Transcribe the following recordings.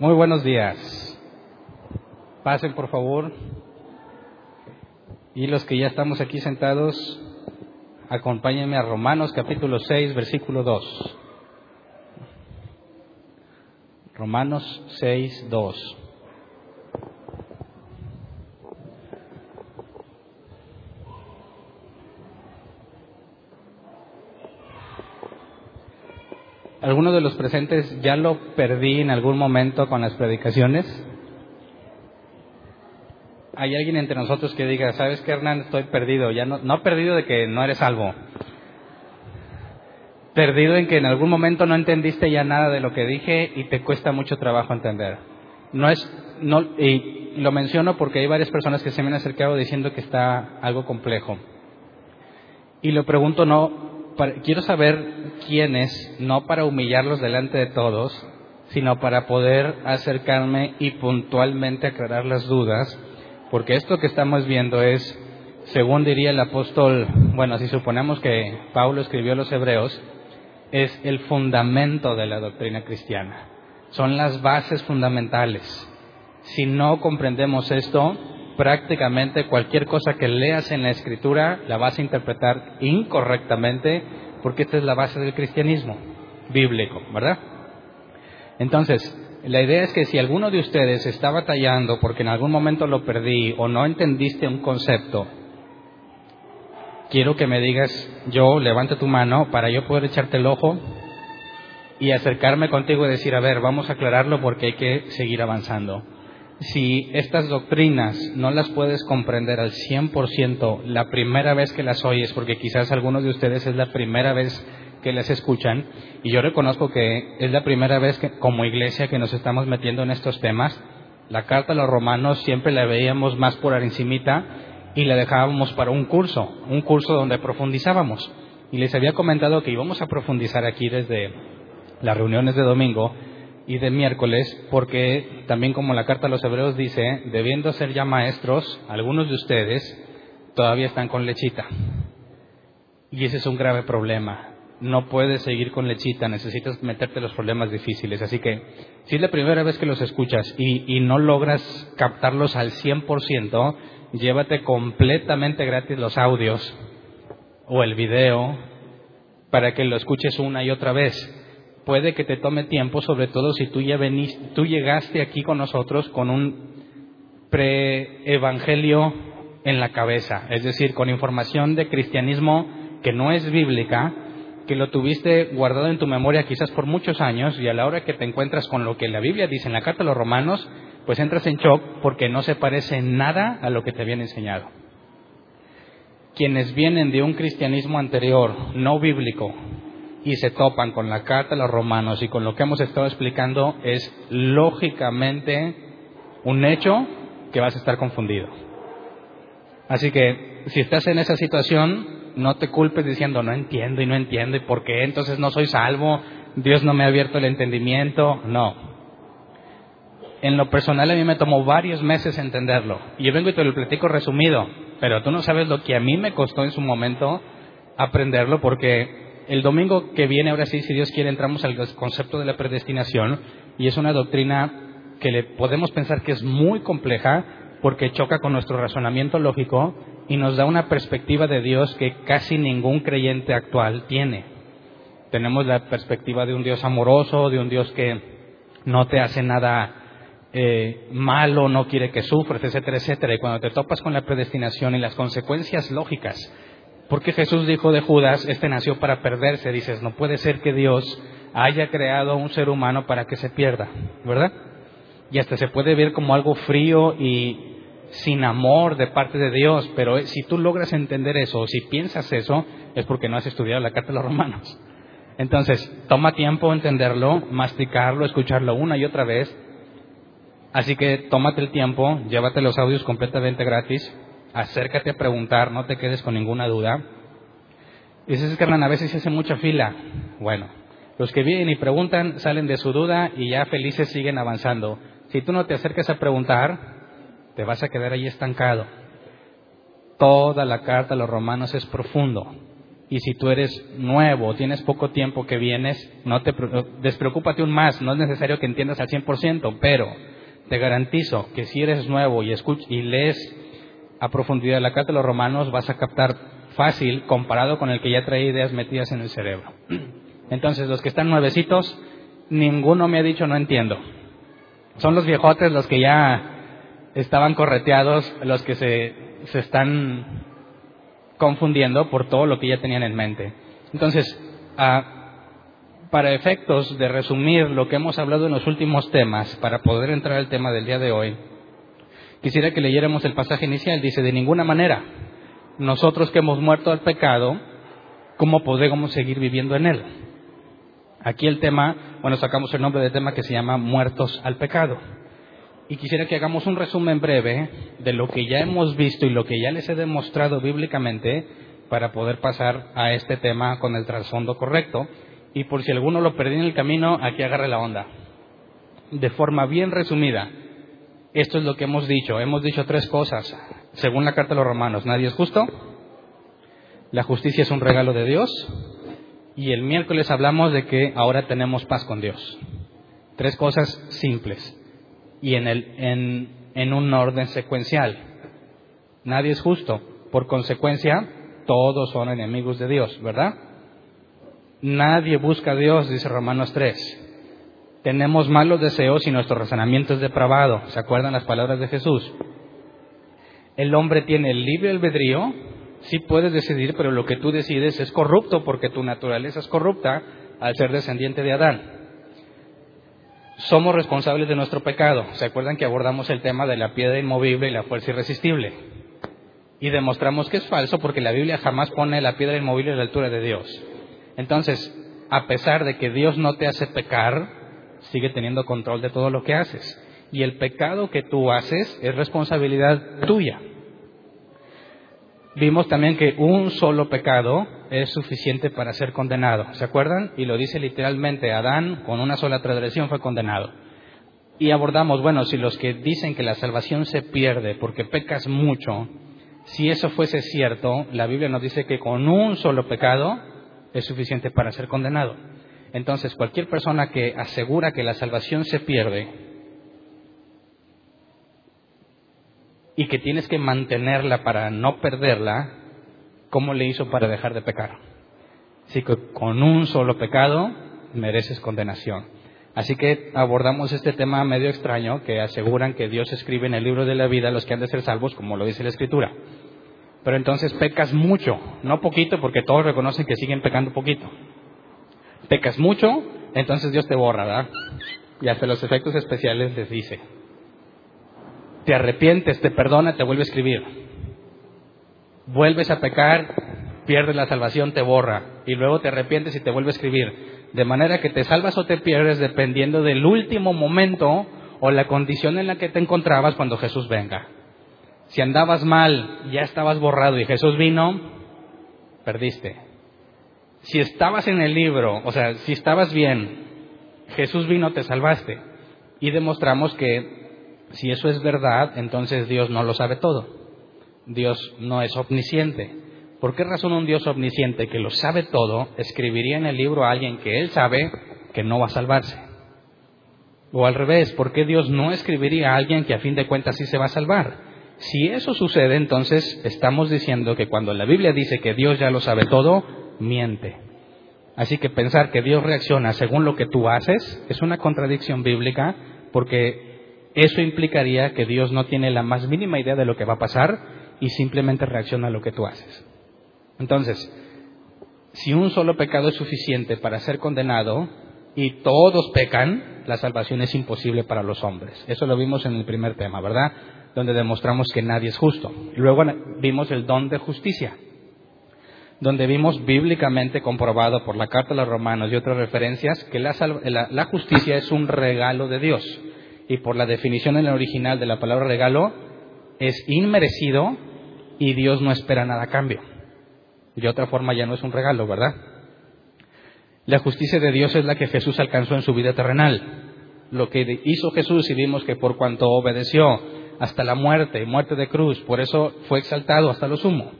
Muy buenos días. Pasen, por favor. Y los que ya estamos aquí sentados, acompáñenme a Romanos capítulo 6, versículo 2. Romanos 6, 2. ¿Alguno de los presentes ya lo perdí en algún momento con las predicaciones? ¿Hay alguien entre nosotros que diga, sabes qué, Hernán, estoy perdido? Ya no, no perdido de que no eres salvo. Perdido en que en algún momento no entendiste ya nada de lo que dije y te cuesta mucho trabajo entender. No es, no, y lo menciono porque hay varias personas que se me han acercado diciendo que está algo complejo. Y lo pregunto no quiero saber quiénes, no para humillarlos delante de todos, sino para poder acercarme y puntualmente aclarar las dudas, porque esto que estamos viendo es, según diría el apóstol, bueno, si suponemos que Pablo escribió a los hebreos, es el fundamento de la doctrina cristiana, son las bases fundamentales. Si no comprendemos esto, prácticamente cualquier cosa que leas en la escritura la vas a interpretar incorrectamente porque esta es la base del cristianismo bíblico, ¿verdad? Entonces, la idea es que si alguno de ustedes está batallando porque en algún momento lo perdí o no entendiste un concepto, quiero que me digas, yo, levanta tu mano para yo poder echarte el ojo y acercarme contigo y decir, a ver, vamos a aclararlo porque hay que seguir avanzando si estas doctrinas no las puedes comprender al 100% la primera vez que las oyes, porque quizás algunos de ustedes es la primera vez que las escuchan, y yo reconozco que es la primera vez que como iglesia que nos estamos metiendo en estos temas, la carta a los romanos siempre la veíamos más por encimita y la dejábamos para un curso, un curso donde profundizábamos. Y les había comentado que íbamos a profundizar aquí desde las reuniones de domingo, y de miércoles, porque también como la carta a los hebreos dice, debiendo ser ya maestros, algunos de ustedes todavía están con lechita. Y ese es un grave problema. No puedes seguir con lechita, necesitas meterte los problemas difíciles. Así que, si es la primera vez que los escuchas y, y no logras captarlos al 100%, llévate completamente gratis los audios o el video para que lo escuches una y otra vez puede que te tome tiempo, sobre todo si tú ya veniste, tú llegaste aquí con nosotros con un pre-evangelio en la cabeza, es decir, con información de cristianismo que no es bíblica, que lo tuviste guardado en tu memoria quizás por muchos años y a la hora que te encuentras con lo que la Biblia dice en la carta a los romanos, pues entras en shock porque no se parece nada a lo que te habían enseñado. Quienes vienen de un cristianismo anterior, no bíblico, y se topan con la carta de los romanos y con lo que hemos estado explicando, es lógicamente un hecho que vas a estar confundido. Así que si estás en esa situación, no te culpes diciendo no entiendo y no entiendo y por qué entonces no soy salvo, Dios no me ha abierto el entendimiento. No. En lo personal a mí me tomó varios meses entenderlo. Y yo vengo y te lo platico resumido, pero tú no sabes lo que a mí me costó en su momento aprenderlo porque el domingo que viene, ahora sí, si Dios quiere, entramos al concepto de la predestinación y es una doctrina que le podemos pensar que es muy compleja porque choca con nuestro razonamiento lógico y nos da una perspectiva de Dios que casi ningún creyente actual tiene. Tenemos la perspectiva de un Dios amoroso, de un Dios que no te hace nada eh, malo, no quiere que sufres, etcétera, etcétera. Y cuando te topas con la predestinación y las consecuencias lógicas porque Jesús dijo de Judas, este nació para perderse. Dices, no puede ser que Dios haya creado a un ser humano para que se pierda, ¿verdad? Y hasta se puede ver como algo frío y sin amor de parte de Dios, pero si tú logras entender eso, o si piensas eso, es porque no has estudiado la carta de los romanos. Entonces, toma tiempo entenderlo, masticarlo, escucharlo una y otra vez. Así que tómate el tiempo, llévate los audios completamente gratis, acércate a preguntar, no te quedes con ninguna duda. Y dices, que a veces se hace mucha fila. Bueno, los que vienen y preguntan salen de su duda y ya felices siguen avanzando. Si tú no te acercas a preguntar, te vas a quedar ahí estancado. Toda la carta a los romanos es profundo. Y si tú eres nuevo, tienes poco tiempo que vienes, no te despreocúpate un más, no es necesario que entiendas al 100%, pero te garantizo que si eres nuevo y escuch y lees a profundidad la carta de los romanos, vas a captar fácil comparado con el que ya trae ideas metidas en el cerebro. Entonces, los que están nuevecitos, ninguno me ha dicho no entiendo. Son los viejotes los que ya estaban correteados, los que se, se están confundiendo por todo lo que ya tenían en mente. Entonces, para efectos de resumir lo que hemos hablado en los últimos temas, para poder entrar al tema del día de hoy, quisiera que leyéramos el pasaje inicial. Dice, de ninguna manera, nosotros que hemos muerto al pecado, ¿cómo podemos seguir viviendo en él? Aquí el tema, bueno, sacamos el nombre del tema que se llama muertos al pecado y quisiera que hagamos un resumen breve de lo que ya hemos visto y lo que ya les he demostrado bíblicamente para poder pasar a este tema con el trasfondo correcto. Y por si alguno lo perdió en el camino, aquí agarre la onda. De forma bien resumida, esto es lo que hemos dicho. Hemos dicho tres cosas. Según la carta de los romanos, nadie es justo. La justicia es un regalo de Dios. Y el miércoles hablamos de que ahora tenemos paz con Dios. Tres cosas simples y en, el, en, un orden secuencial. Nadie es justo. Por consecuencia, todos son enemigos de Dios, ¿verdad? Nadie busca a Dios, dice Romanos 3. Tenemos malos deseos y nuestro razonamiento es depravado. ¿Se acuerdan las palabras de Jesús? El hombre tiene el libre albedrío, sí puedes decidir, pero lo que tú decides es corrupto porque tu naturaleza es corrupta al ser descendiente de Adán somos responsables de nuestro pecado. ¿Se acuerdan que abordamos el tema de la piedra inmovible y la fuerza irresistible? Y demostramos que es falso porque la Biblia jamás pone la piedra inmovible a la altura de Dios. Entonces, a pesar de que Dios no te hace pecar, sigue teniendo control de todo lo que haces. Y el pecado que tú haces es responsabilidad tuya. Vimos también que un solo pecado es suficiente para ser condenado. ¿Se acuerdan? Y lo dice literalmente, Adán con una sola transgresión fue condenado. Y abordamos, bueno, si los que dicen que la salvación se pierde porque pecas mucho, si eso fuese cierto, la Biblia nos dice que con un solo pecado es suficiente para ser condenado. Entonces, cualquier persona que asegura que la salvación se pierde y que tienes que mantenerla para no perderla, ¿cómo le hizo para dejar de pecar? Así que con un solo pecado mereces condenación. Así que abordamos este tema medio extraño que aseguran que Dios escribe en el libro de la vida a los que han de ser salvos, como lo dice la Escritura. Pero entonces pecas mucho, no poquito, porque todos reconocen que siguen pecando poquito. Pecas mucho, entonces Dios te borra, ¿verdad? Y hasta los efectos especiales les dice. Te arrepientes, te perdona, te vuelve a escribir vuelves a pecar, pierdes la salvación, te borra, y luego te arrepientes y te vuelve a escribir. De manera que te salvas o te pierdes dependiendo del último momento o la condición en la que te encontrabas cuando Jesús venga. Si andabas mal, ya estabas borrado y Jesús vino, perdiste. Si estabas en el libro, o sea, si estabas bien, Jesús vino, te salvaste. Y demostramos que si eso es verdad, entonces Dios no lo sabe todo. Dios no es omnisciente. ¿Por qué razón un Dios omnisciente que lo sabe todo escribiría en el libro a alguien que él sabe que no va a salvarse? O al revés, ¿por qué Dios no escribiría a alguien que a fin de cuentas sí se va a salvar? Si eso sucede, entonces estamos diciendo que cuando la Biblia dice que Dios ya lo sabe todo, miente. Así que pensar que Dios reacciona según lo que tú haces es una contradicción bíblica porque eso implicaría que Dios no tiene la más mínima idea de lo que va a pasar y simplemente reacciona a lo que tú haces. Entonces, si un solo pecado es suficiente para ser condenado y todos pecan, la salvación es imposible para los hombres. Eso lo vimos en el primer tema, ¿verdad? Donde demostramos que nadie es justo. Luego vimos el don de justicia, donde vimos bíblicamente comprobado por la Carta de los Romanos y otras referencias que la, la justicia es un regalo de Dios. Y por la definición en el original de la palabra regalo, es inmerecido y Dios no espera nada a cambio. De otra forma ya no es un regalo, ¿verdad? La justicia de Dios es la que Jesús alcanzó en su vida terrenal. Lo que hizo Jesús y vimos que por cuanto obedeció hasta la muerte, muerte de cruz, por eso fue exaltado hasta lo sumo.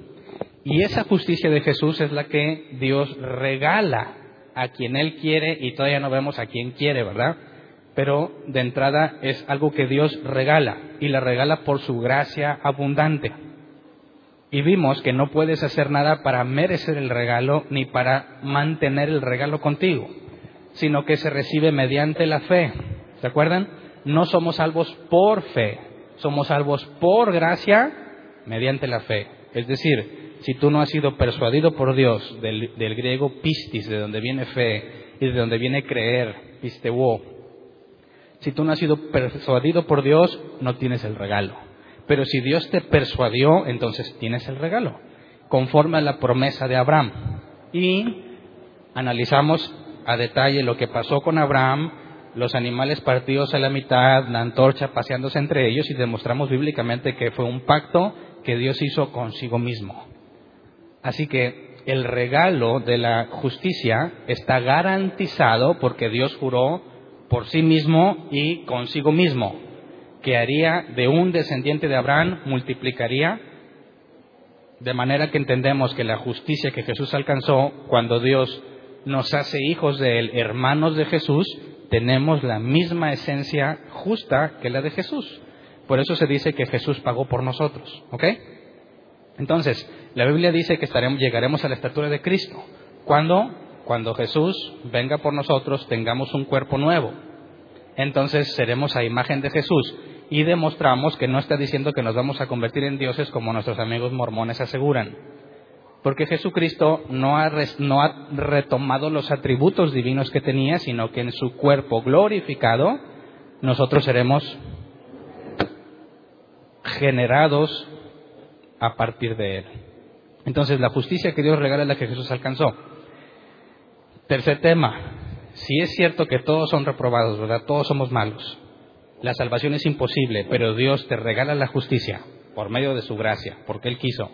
Y esa justicia de Jesús es la que Dios regala a quien Él quiere y todavía no vemos a quien quiere, ¿verdad? Pero de entrada es algo que Dios regala y la regala por su gracia abundante. Y vimos que no puedes hacer nada para merecer el regalo ni para mantener el regalo contigo, sino que se recibe mediante la fe. ¿Se acuerdan? No somos salvos por fe, somos salvos por gracia mediante la fe. Es decir, si tú no has sido persuadido por Dios, del, griego pistis, de donde viene fe y de donde viene creer, pisteuo, si tú no has sido persuadido por Dios, no tienes el regalo. Pero si Dios te persuadió, entonces tienes el regalo, conforme a la promesa de Abraham. Y analizamos a detalle lo que pasó con Abraham, los animales partidos a la mitad, la antorcha paseándose entre ellos y demostramos bíblicamente que fue un pacto que Dios hizo consigo mismo. Así que el regalo de la justicia está garantizado porque Dios juró por sí mismo y consigo mismo que haría de un descendiente de Abraham, multiplicaría, de manera que entendemos que la justicia que Jesús alcanzó cuando Dios nos hace hijos de él, hermanos de Jesús, tenemos la misma esencia justa que la de Jesús. Por eso se dice que Jesús pagó por nosotros. ¿Ok? Entonces, la Biblia dice que estaremos, llegaremos a la estatura de Cristo. ¿Cuándo? Cuando Jesús venga por nosotros, tengamos un cuerpo nuevo. Entonces seremos a imagen de Jesús y demostramos que no está diciendo que nos vamos a convertir en dioses como nuestros amigos mormones aseguran. Porque Jesucristo no ha, no ha retomado los atributos divinos que tenía, sino que en su cuerpo glorificado nosotros seremos generados a partir de él. Entonces, la justicia que Dios regala es la que Jesús alcanzó. Tercer tema, si es cierto que todos son reprobados, ¿verdad? Todos somos malos. La salvación es imposible, pero Dios te regala la justicia por medio de su gracia, porque Él quiso.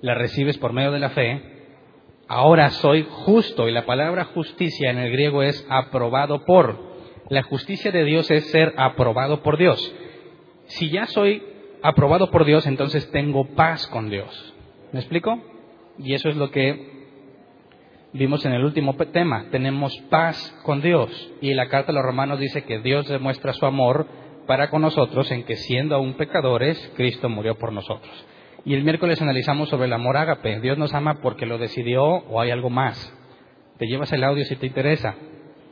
La recibes por medio de la fe. Ahora soy justo, y la palabra justicia en el griego es aprobado por. La justicia de Dios es ser aprobado por Dios. Si ya soy aprobado por Dios, entonces tengo paz con Dios. ¿Me explico? Y eso es lo que vimos en el último tema. Tenemos paz con Dios. Y la carta de los romanos dice que Dios demuestra su amor para con nosotros en que siendo aún pecadores, Cristo murió por nosotros. Y el miércoles analizamos sobre el amor ágape. Dios nos ama porque lo decidió o hay algo más. Te llevas el audio si te interesa.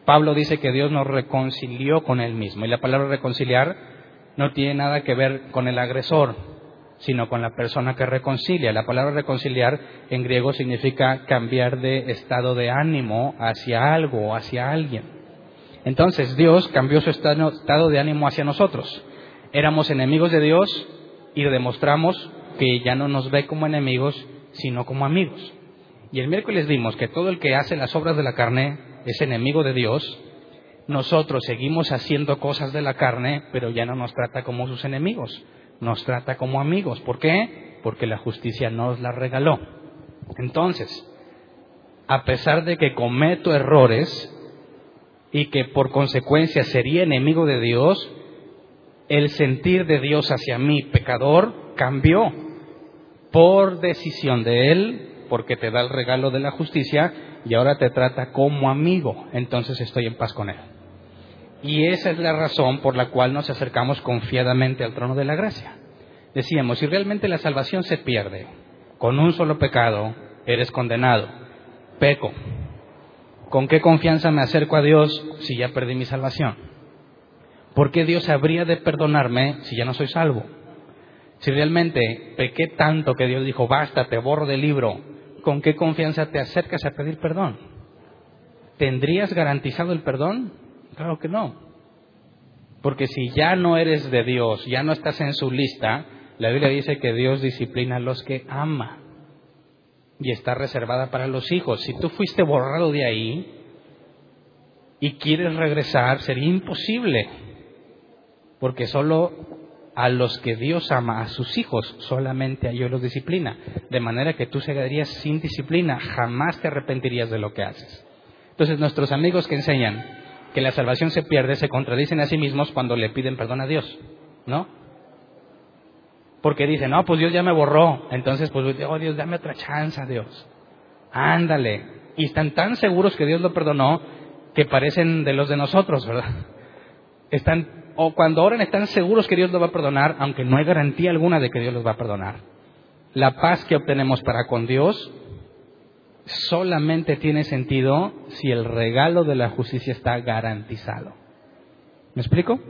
Pablo dice que Dios nos reconcilió con Él mismo. Y la palabra reconciliar no tiene nada que ver con el agresor, sino con la persona que reconcilia. La palabra reconciliar en griego significa cambiar de estado de ánimo hacia algo o hacia alguien. Entonces Dios cambió su estado de ánimo hacia nosotros. Éramos enemigos de Dios y demostramos que ya no nos ve como enemigos, sino como amigos. Y el miércoles vimos que todo el que hace las obras de la carne es enemigo de Dios. Nosotros seguimos haciendo cosas de la carne, pero ya no nos trata como sus enemigos nos trata como amigos. ¿Por qué? Porque la justicia nos la regaló. Entonces, a pesar de que cometo errores y que por consecuencia sería enemigo de Dios, el sentir de Dios hacia mí, pecador, cambió por decisión de Él, porque te da el regalo de la justicia y ahora te trata como amigo. Entonces estoy en paz con Él. Y esa es la razón por la cual nos acercamos confiadamente al trono de la gracia. Decíamos, si realmente la salvación se pierde, con un solo pecado eres condenado, peco. ¿Con qué confianza me acerco a Dios si ya perdí mi salvación? ¿Por qué Dios habría de perdonarme si ya no soy salvo? Si realmente pequé tanto que Dios dijo, basta, te borro del libro, ¿con qué confianza te acercas a pedir perdón? ¿Tendrías garantizado el perdón? Claro que no. Porque si ya no eres de Dios, ya no estás en su lista, la Biblia dice que Dios disciplina a los que ama y está reservada para los hijos. Si tú fuiste borrado de ahí y quieres regresar, sería imposible. Porque solo a los que Dios ama, a sus hijos, solamente a ellos los disciplina. De manera que tú seguirías sin disciplina, jamás te arrepentirías de lo que haces. Entonces nuestros amigos que enseñan, que la salvación se pierde se contradicen a sí mismos cuando le piden perdón a Dios, ¿no? Porque dicen, no, pues Dios ya me borró. Entonces, pues, oh Dios, dame otra chance, Dios. Ándale. Y están tan seguros que Dios lo perdonó que parecen de los de nosotros, ¿verdad? Están, o cuando oran están seguros que Dios lo va a perdonar, aunque no hay garantía alguna de que Dios los va a perdonar. La paz que obtenemos para con Dios solamente tiene sentido si el regalo de la justicia está garantizado. ¿Me explico?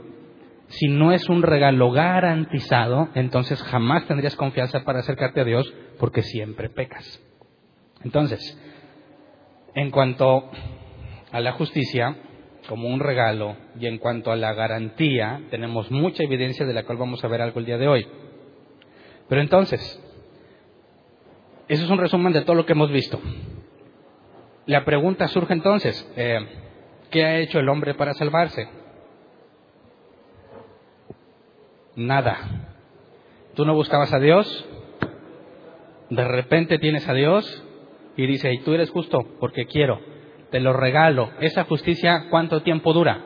Si no es un regalo garantizado, entonces jamás tendrías confianza para acercarte a Dios porque siempre pecas. Entonces, en cuanto a la justicia como un regalo y en cuanto a la garantía, tenemos mucha evidencia de la cual vamos a ver algo el día de hoy. Pero entonces, eso es un resumen de todo lo que hemos visto. La pregunta surge entonces, eh, ¿qué ha hecho el hombre para salvarse? Nada. ¿Tú no buscabas a Dios? De repente tienes a Dios y dice, y tú eres justo porque quiero te lo regalo. ¿Esa justicia cuánto tiempo dura?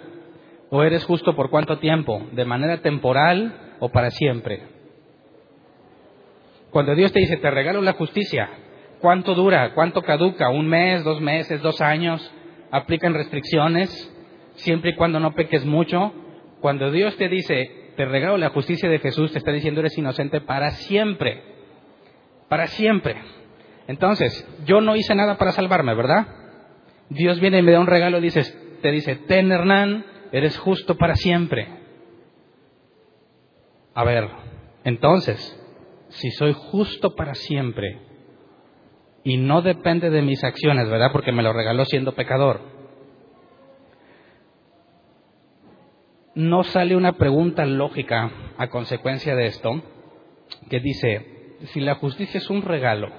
¿O eres justo por cuánto tiempo? ¿De manera temporal o para siempre? Cuando Dios te dice, te regalo la justicia, ¿cuánto dura? ¿Cuánto caduca? ¿Un mes, dos meses, dos años? ¿Aplican restricciones? Siempre y cuando no peques mucho. Cuando Dios te dice, te regalo la justicia de Jesús, te está diciendo, eres inocente para siempre. Para siempre. Entonces, yo no hice nada para salvarme, ¿verdad? Dios viene y me da un regalo dices, te dice, ten Hernán, eres justo para siempre. A ver, entonces, si soy justo para siempre y no depende de mis acciones, ¿verdad? Porque me lo regaló siendo pecador. No sale una pregunta lógica a consecuencia de esto que dice, si la justicia es un regalo,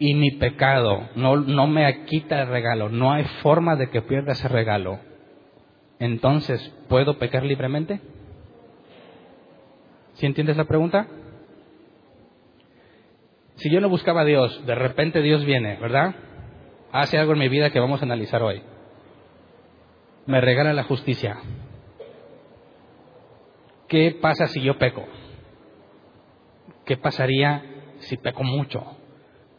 y mi pecado no, no me quita el regalo, no hay forma de que pierda ese regalo, entonces ¿puedo pecar libremente? ¿Sí entiendes la pregunta? Si yo no buscaba a Dios, de repente Dios viene, ¿verdad? Hace algo en mi vida que vamos a analizar hoy. Me regala la justicia. ¿Qué pasa si yo peco? ¿Qué pasaría si peco mucho?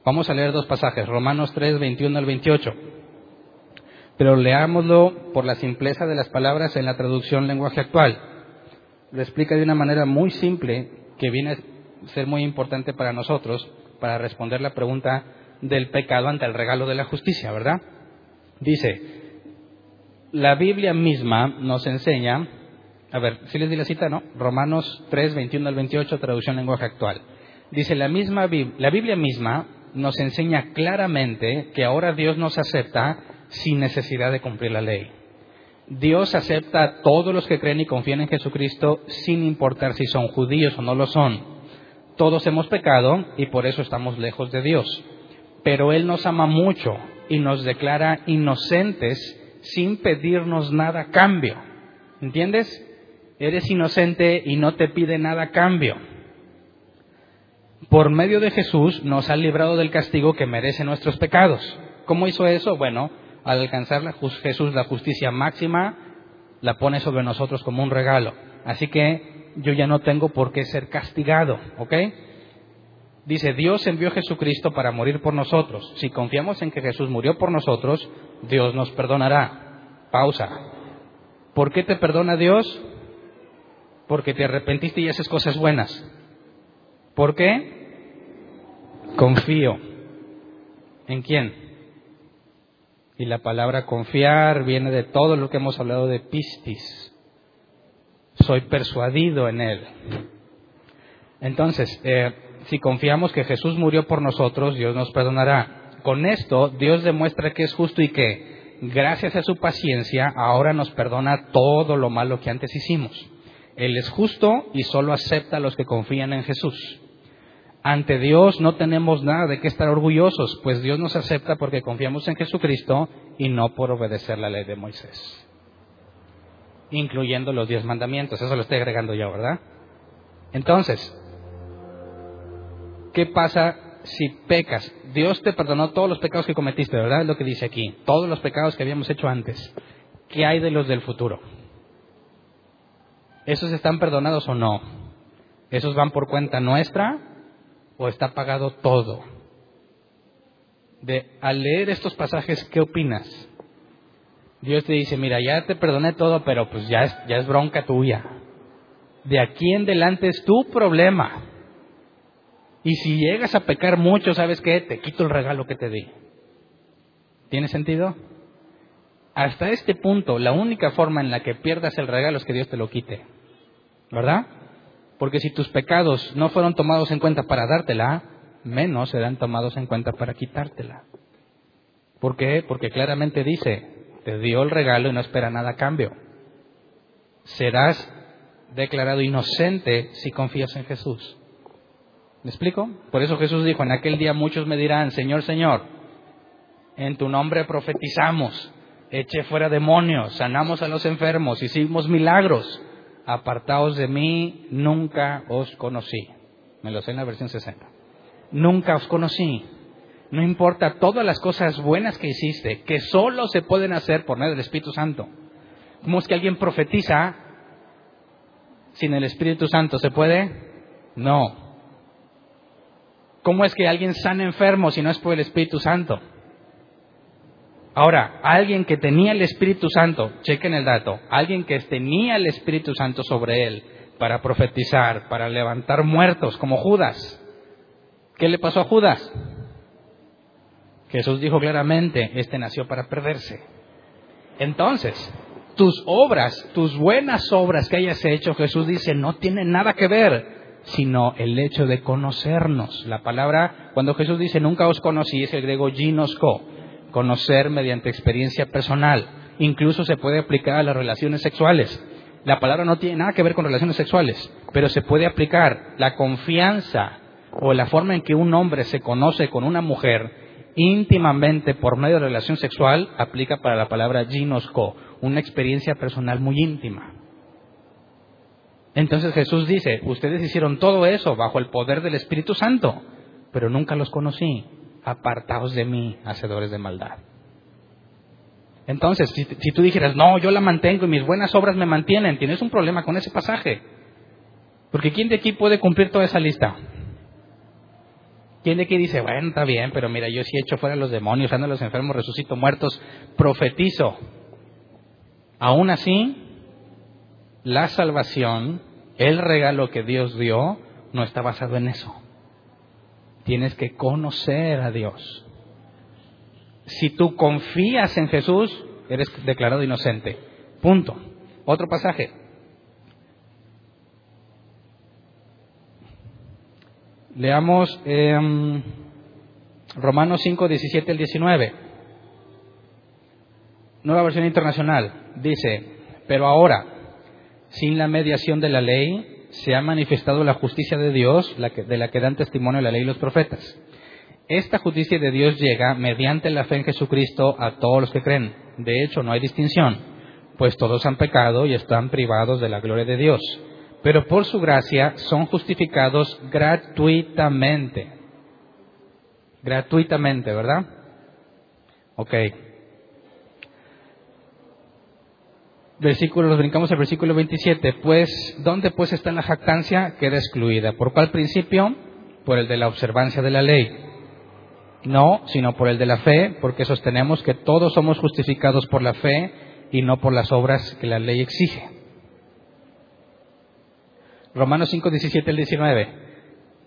Vamos a leer dos pasajes, Romanos 3, 21 al 28. Pero leámoslo por la simpleza de las palabras en la traducción lenguaje actual. Lo explica de una manera muy simple que viene a ser muy importante para nosotros para responder la pregunta del pecado ante el regalo de la justicia, ¿verdad? Dice, la Biblia misma nos enseña, a ver, si les di la cita, ¿no? Romanos 3, 21 al 28, traducción lenguaje actual. Dice, la, misma, la Biblia misma nos enseña claramente que ahora Dios nos acepta sin necesidad de cumplir la ley. Dios acepta a todos los que creen y confían en Jesucristo sin importar si son judíos o no lo son. Todos hemos pecado y por eso estamos lejos de Dios. Pero Él nos ama mucho y nos declara inocentes sin pedirnos nada cambio. ¿Entiendes? Eres inocente y no te pide nada cambio por medio de Jesús nos ha librado del castigo que merece nuestros pecados. ¿Cómo hizo eso? Bueno, al alcanzar Jesús la justicia máxima, la pone sobre nosotros como un regalo. Así que yo ya no tengo por qué ser castigado, ¿ok? Dice, Dios envió a Jesucristo para morir por nosotros. Si confiamos en que Jesús murió por nosotros, Dios nos perdonará. Pausa. ¿Por qué te perdona Dios? Porque te arrepentiste y haces cosas buenas. ¿Por qué? Confío. ¿En quién? Y la palabra confiar viene de todo lo que hemos hablado de pistis. Soy persuadido en Él. Entonces, eh, si confiamos que Jesús murió por nosotros, Dios nos perdonará. Con esto, Dios demuestra que es justo y que, gracias a su paciencia, ahora nos perdona todo lo malo que antes hicimos. Él es justo y solo acepta a los que confían en Jesús. Ante Dios no tenemos nada de qué estar orgullosos, pues Dios nos acepta porque confiamos en Jesucristo y no por obedecer la ley de Moisés, incluyendo los diez mandamientos. Eso lo estoy agregando yo, ¿verdad? Entonces, ¿qué pasa si pecas? Dios te perdonó todos los pecados que cometiste, ¿verdad? Es lo que dice aquí. Todos los pecados que habíamos hecho antes. ¿Qué hay de los del futuro? ¿Esos están perdonados o no? ¿Esos van por cuenta nuestra o está pagado todo? De, al leer estos pasajes, ¿qué opinas? Dios te dice, mira, ya te perdoné todo, pero pues ya es, bronca tuya. De aquí en adelante es tu problema. Y si llegas a pecar mucho, ¿sabes qué? Te quito el regalo que te di. ¿Tiene sentido? Hasta este punto, la única forma en la que pierdas el regalo es que Dios te lo quite. ¿Verdad? Porque si tus pecados no fueron tomados en cuenta para dártela, menos serán tomados en cuenta para quitártela. ¿Por qué? Porque claramente dice, te dio el regalo y no espera nada a cambio. Serás declarado inocente si confías en Jesús. ¿Me explico? Por eso Jesús dijo, en aquel día muchos me dirán, Señor, Señor, en tu nombre profetizamos, eché fuera demonios, sanamos a los enfermos, hicimos milagros. Apartaos de mí, nunca os conocí. Me lo sé en la versión 60. Nunca os conocí. No importa todas las cosas buenas que hiciste, que solo se pueden hacer por medio del Espíritu Santo. ¿Cómo es que alguien profetiza sin el Espíritu Santo? ¿Se puede? No. ¿Cómo es que alguien sana enfermo si no es por el Espíritu Santo? Ahora, alguien que tenía el Espíritu Santo, chequen el dato, alguien que tenía el Espíritu Santo sobre él para profetizar, para levantar muertos, como Judas. ¿Qué le pasó a Judas? Jesús dijo claramente, este nació para perderse. Entonces, tus obras, tus buenas obras que hayas hecho, Jesús dice, no tienen nada que ver sino el hecho de conocernos. La palabra, cuando Jesús dice nunca os conocí, es el griego ginosco, conocer mediante experiencia personal. Incluso se puede aplicar a las relaciones sexuales. La palabra no tiene nada que ver con relaciones sexuales, pero se puede aplicar la confianza o la forma en que un hombre se conoce con una mujer íntimamente por medio de relación sexual, aplica para la palabra ginosco, una experiencia personal muy íntima. Entonces Jesús dice, ustedes hicieron todo eso bajo el poder del Espíritu Santo, pero nunca los conocí. Apartaos de mí, hacedores de maldad. Entonces, si, si, tú dijeras, no, yo la mantengo y mis buenas obras me mantienen, tienes un problema con ese pasaje. Porque ¿quién de aquí puede cumplir toda esa lista? ¿Quién de aquí dice, bueno, está bien, pero mira, yo sí echo fuera los demonios, ando a los enfermos, resucito muertos, profetizo? Aún así, la salvación, el regalo que Dios dio, no está basado en eso. Tienes que conocer a Dios. Si tú confías en Jesús, eres declarado inocente. Punto. Otro pasaje. Leamos eh, Romanos 5, 17 al 19. Nueva versión internacional. Dice, pero ahora, sin la mediación de la ley, se ha manifestado la justicia de Dios, de la que dan testimonio la ley y los profetas. Esta justicia de Dios llega mediante la fe en Jesucristo a todos los que creen. De hecho, no hay distinción, pues todos han pecado y están privados de la gloria de Dios. Pero por su gracia son justificados gratuitamente. Gratuitamente, ¿verdad? Ok. versículo, nos brincamos al versículo 27, pues, ¿dónde pues está la jactancia? Queda excluida. ¿Por cuál principio? Por el de la observancia de la ley. No, sino por el de la fe, porque sostenemos que todos somos justificados por la fe y no por las obras que la ley exige. Romanos 5, 17 al 19.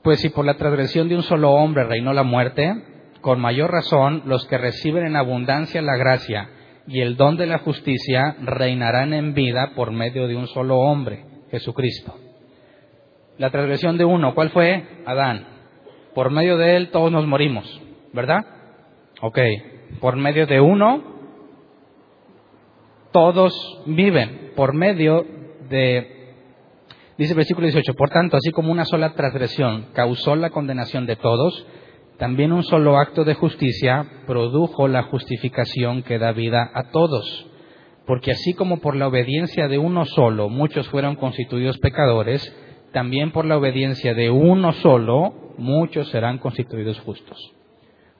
Pues si por la transgresión de un solo hombre reinó la muerte, con mayor razón los que reciben en abundancia la gracia y el don de la justicia reinarán en vida por medio de un solo hombre, Jesucristo. La transgresión de uno, ¿cuál fue? Adán. Por medio de él todos nos morimos, ¿verdad? Ok. Por medio de uno, todos viven. Por medio de, dice el versículo 18, por tanto, así como una sola transgresión causó la condenación de todos, también un solo acto de justicia produjo la justificación que da vida a todos. Porque así como por la obediencia de uno solo muchos fueron constituidos pecadores, también por la obediencia de uno solo muchos serán constituidos justos.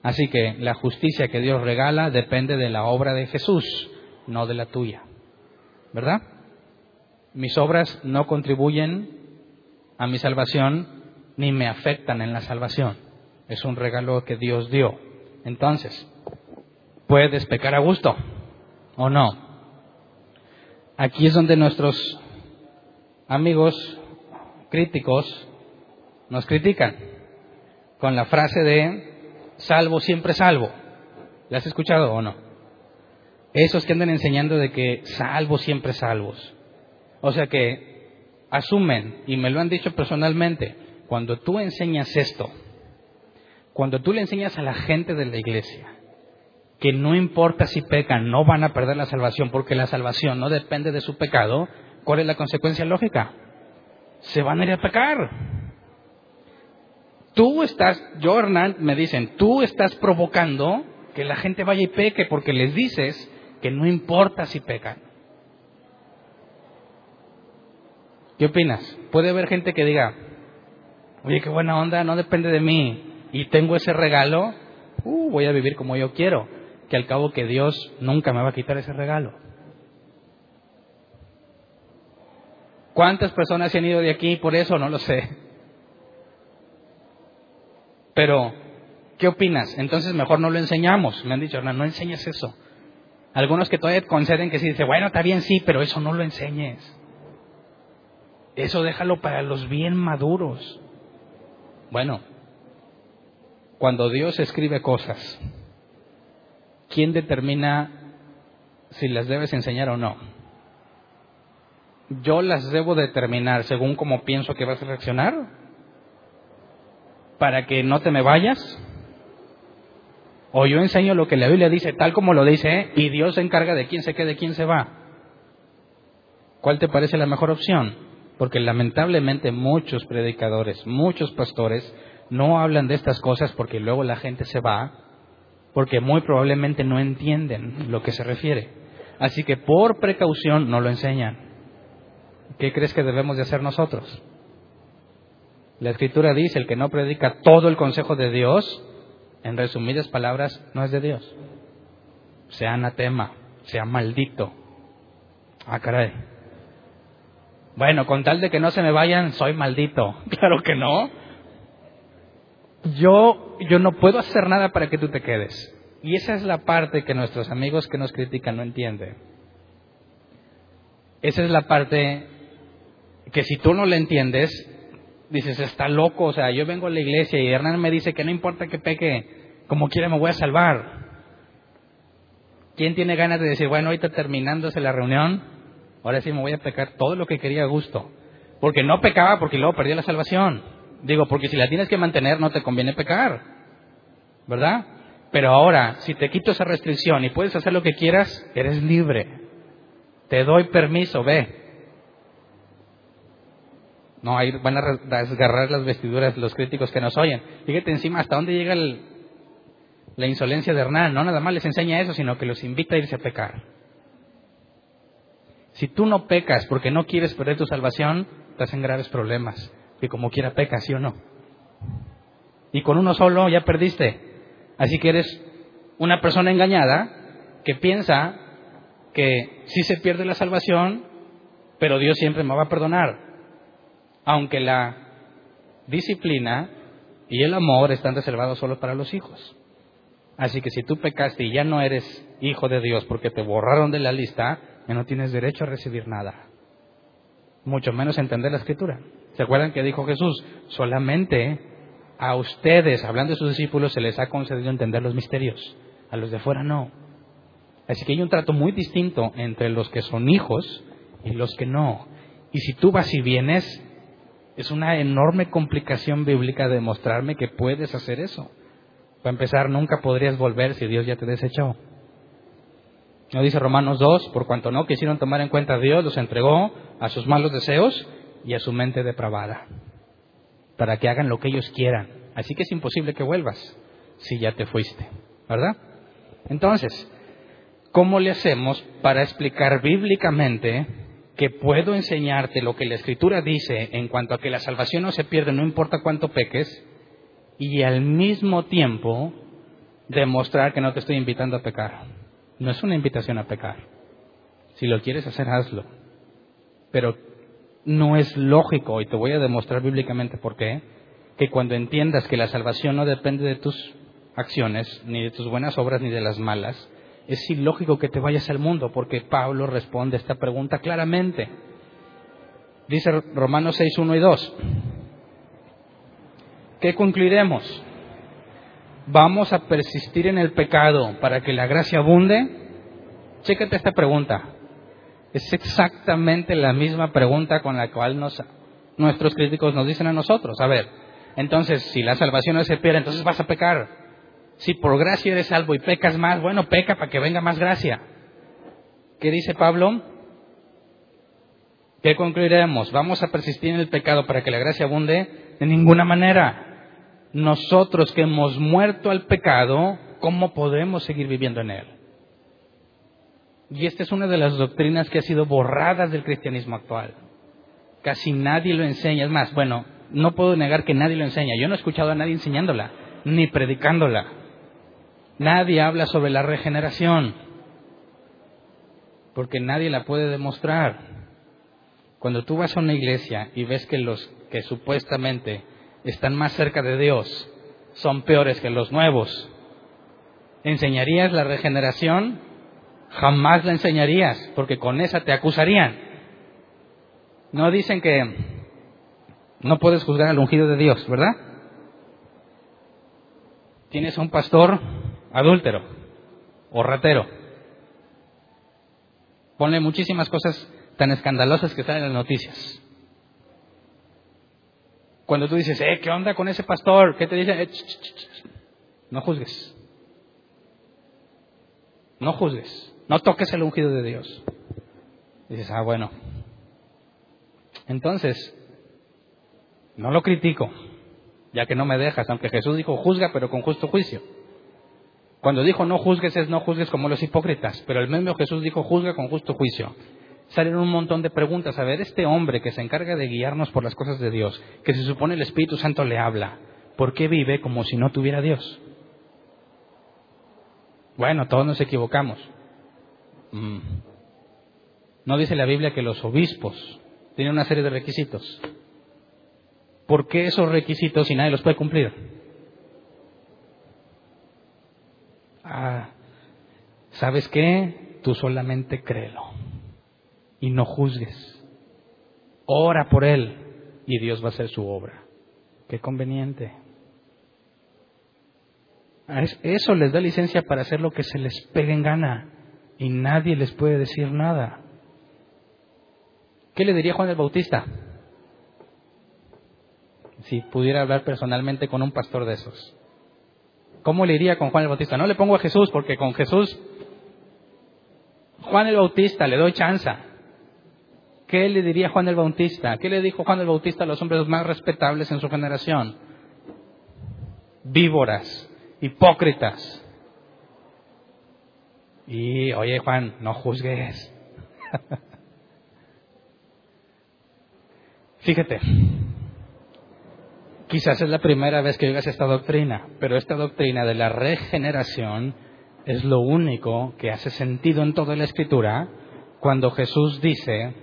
Así que la justicia que Dios regala depende de la obra de Jesús, no de la tuya. ¿Verdad? Mis obras no contribuyen a mi salvación ni me afectan en la salvación. Es un regalo que Dios dio. Entonces, ¿puedes pecar a gusto o no? Aquí es donde nuestros amigos críticos nos critican con la frase de salvo siempre salvo. ¿La has escuchado o no? Esos que andan enseñando de que salvo siempre salvos. O sea que asumen, y me lo han dicho personalmente, cuando tú enseñas esto, cuando tú le enseñas a la gente de la iglesia que no importa si pecan, no van a perder la salvación, porque la salvación no depende de su pecado, ¿cuál es la consecuencia lógica? Se van a ir a pecar. Tú estás, yo Hernán, me dicen, tú estás provocando que la gente vaya y peque porque les dices que no importa si pecan. ¿Qué opinas? Puede haber gente que diga, oye, qué buena onda, no depende de mí y tengo ese regalo, uh, voy a vivir como yo quiero, que al cabo que Dios nunca me va a quitar ese regalo. ¿Cuántas personas se han ido de aquí por eso? No lo sé. Pero, ¿qué opinas? Entonces mejor no lo enseñamos. Me han dicho, no, no enseñes eso. Algunos que todavía conceden que sí, dice, bueno, está bien, sí, pero eso no lo enseñes. Eso déjalo para los bien maduros. Bueno, cuando Dios escribe cosas, ¿quién determina si las debes enseñar o no? ¿Yo las debo determinar según cómo pienso que vas a reaccionar? ¿Para que no te me vayas? O yo enseño lo que la Biblia dice tal como lo dice y Dios se encarga de quién se quede, quién se va. ¿Cuál te parece la mejor opción? Porque lamentablemente muchos predicadores, muchos pastores no hablan de estas cosas porque luego la gente se va, porque muy probablemente no entienden lo que se refiere. Así que por precaución no lo enseñan. ¿Qué crees que debemos de hacer nosotros? La escritura dice, el que no predica todo el consejo de Dios, en resumidas palabras, no es de Dios. Sea anatema, sea maldito. Ah, caray. Bueno, con tal de que no se me vayan, soy maldito. Claro que no. Yo, yo no puedo hacer nada para que tú te quedes. Y esa es la parte que nuestros amigos que nos critican no entienden. Esa es la parte que si tú no la entiendes, dices, está loco, o sea, yo vengo a la iglesia y Hernán me dice que no importa que peque, como quiera me voy a salvar. ¿Quién tiene ganas de decir, bueno, ahorita terminándose la reunión, ahora sí me voy a pecar todo lo que quería a gusto? Porque no pecaba porque luego perdí la salvación. Digo, porque si la tienes que mantener no te conviene pecar, ¿verdad? Pero ahora, si te quito esa restricción y puedes hacer lo que quieras, eres libre. Te doy permiso, ve. No, ahí van a desgarrar las vestiduras los críticos que nos oyen. Fíjate encima hasta dónde llega la insolencia de Hernán. No nada más les enseña eso, sino que los invita a irse a pecar. Si tú no pecas porque no quieres perder tu salvación, estás en graves problemas. Y como quiera pecas, ¿sí o no? Y con uno solo ya perdiste. Así que eres una persona engañada que piensa que sí se pierde la salvación, pero Dios siempre me va a perdonar aunque la disciplina y el amor están reservados solo para los hijos. Así que si tú pecaste y ya no eres hijo de Dios porque te borraron de la lista, ya no tienes derecho a recibir nada. Mucho menos entender la escritura. ¿Se acuerdan que dijo Jesús? Solamente a ustedes, hablando de sus discípulos, se les ha concedido entender los misterios. A los de fuera no. Así que hay un trato muy distinto entre los que son hijos y los que no. Y si tú vas y vienes, es una enorme complicación bíblica demostrarme que puedes hacer eso. Para empezar, nunca podrías volver si Dios ya te desechó. No dice Romanos 2, por cuanto no quisieron tomar en cuenta a Dios, los entregó a sus malos deseos y a su mente depravada, para que hagan lo que ellos quieran. Así que es imposible que vuelvas si ya te fuiste, ¿verdad? Entonces, ¿cómo le hacemos para explicar bíblicamente que puedo enseñarte lo que la Escritura dice en cuanto a que la salvación no se pierde, no importa cuánto peques, y al mismo tiempo demostrar que no te estoy invitando a pecar. No es una invitación a pecar. Si lo quieres hacer, hazlo. Pero no es lógico, y te voy a demostrar bíblicamente por qué, que cuando entiendas que la salvación no depende de tus acciones, ni de tus buenas obras, ni de las malas, es ilógico que te vayas al mundo, porque Pablo responde esta pregunta claramente. Dice Romanos 6, 1 y 2. ¿Qué concluiremos? ¿Vamos a persistir en el pecado para que la gracia abunde? Chécate esta pregunta. Es exactamente la misma pregunta con la cual nuestros críticos nos dicen a nosotros. A ver, entonces, si la salvación no se pierde, entonces vas a pecar. Si por gracia eres salvo y pecas más, bueno, peca para que venga más gracia. ¿Qué dice Pablo? ¿Qué concluiremos? ¿Vamos a persistir en el pecado para que la gracia abunde? De ninguna manera. Nosotros que hemos muerto al pecado, ¿cómo podemos seguir viviendo en él? Y esta es una de las doctrinas que ha sido borradas del cristianismo actual. Casi nadie lo enseña. Es más, bueno, no puedo negar que nadie lo enseña. Yo no he escuchado a nadie enseñándola, ni predicándola. Nadie habla sobre la regeneración, porque nadie la puede demostrar. Cuando tú vas a una iglesia y ves que los que supuestamente están más cerca de Dios son peores que los nuevos, ¿enseñarías la regeneración? Jamás la enseñarías, porque con esa te acusarían. No dicen que no puedes juzgar al ungido de Dios, ¿verdad? Tienes a un pastor adúltero o ratero. Ponle muchísimas cosas tan escandalosas que salen en las noticias. Cuando tú dices, eh, ¿qué onda con ese pastor? ¿Qué te dice? Eh, no juzgues. No juzgues. No toques el ungido de Dios. dices, ah, bueno. Entonces, no lo critico, ya que no me dejas, aunque Jesús dijo, juzga, pero con justo juicio. Cuando dijo no juzgues es no juzgues como los hipócritas, pero el mismo Jesús dijo juzga con justo juicio. Salen un montón de preguntas. A ver, este hombre que se encarga de guiarnos por las cosas de Dios, que se supone el Espíritu Santo le habla, ¿por qué vive como si no tuviera Dios? Bueno, todos nos equivocamos. Mm. ¿No dice la Biblia que los obispos tienen una serie de requisitos? ¿Por qué esos requisitos si nadie los puede cumplir? Ah, ¿sabes qué? Tú solamente créelo y no juzgues. Ora por él y Dios va a hacer su obra. Qué conveniente. Eso les da licencia para hacer lo que se les pegue en gana y nadie les puede decir nada. ¿Qué le diría Juan el Bautista? Si pudiera hablar personalmente con un pastor de esos. ¿Cómo le iría con Juan el Bautista? No le pongo a Jesús porque con Jesús, Juan el Bautista, le doy chance. ¿Qué le diría Juan el Bautista? ¿Qué le dijo Juan el Bautista a los hombres más respetables en su generación? Víboras, hipócritas. Y, oye Juan, no juzgues. Fíjate, Quizás es la primera vez que oigas esta doctrina, pero esta doctrina de la regeneración es lo único que hace sentido en toda la escritura cuando Jesús dice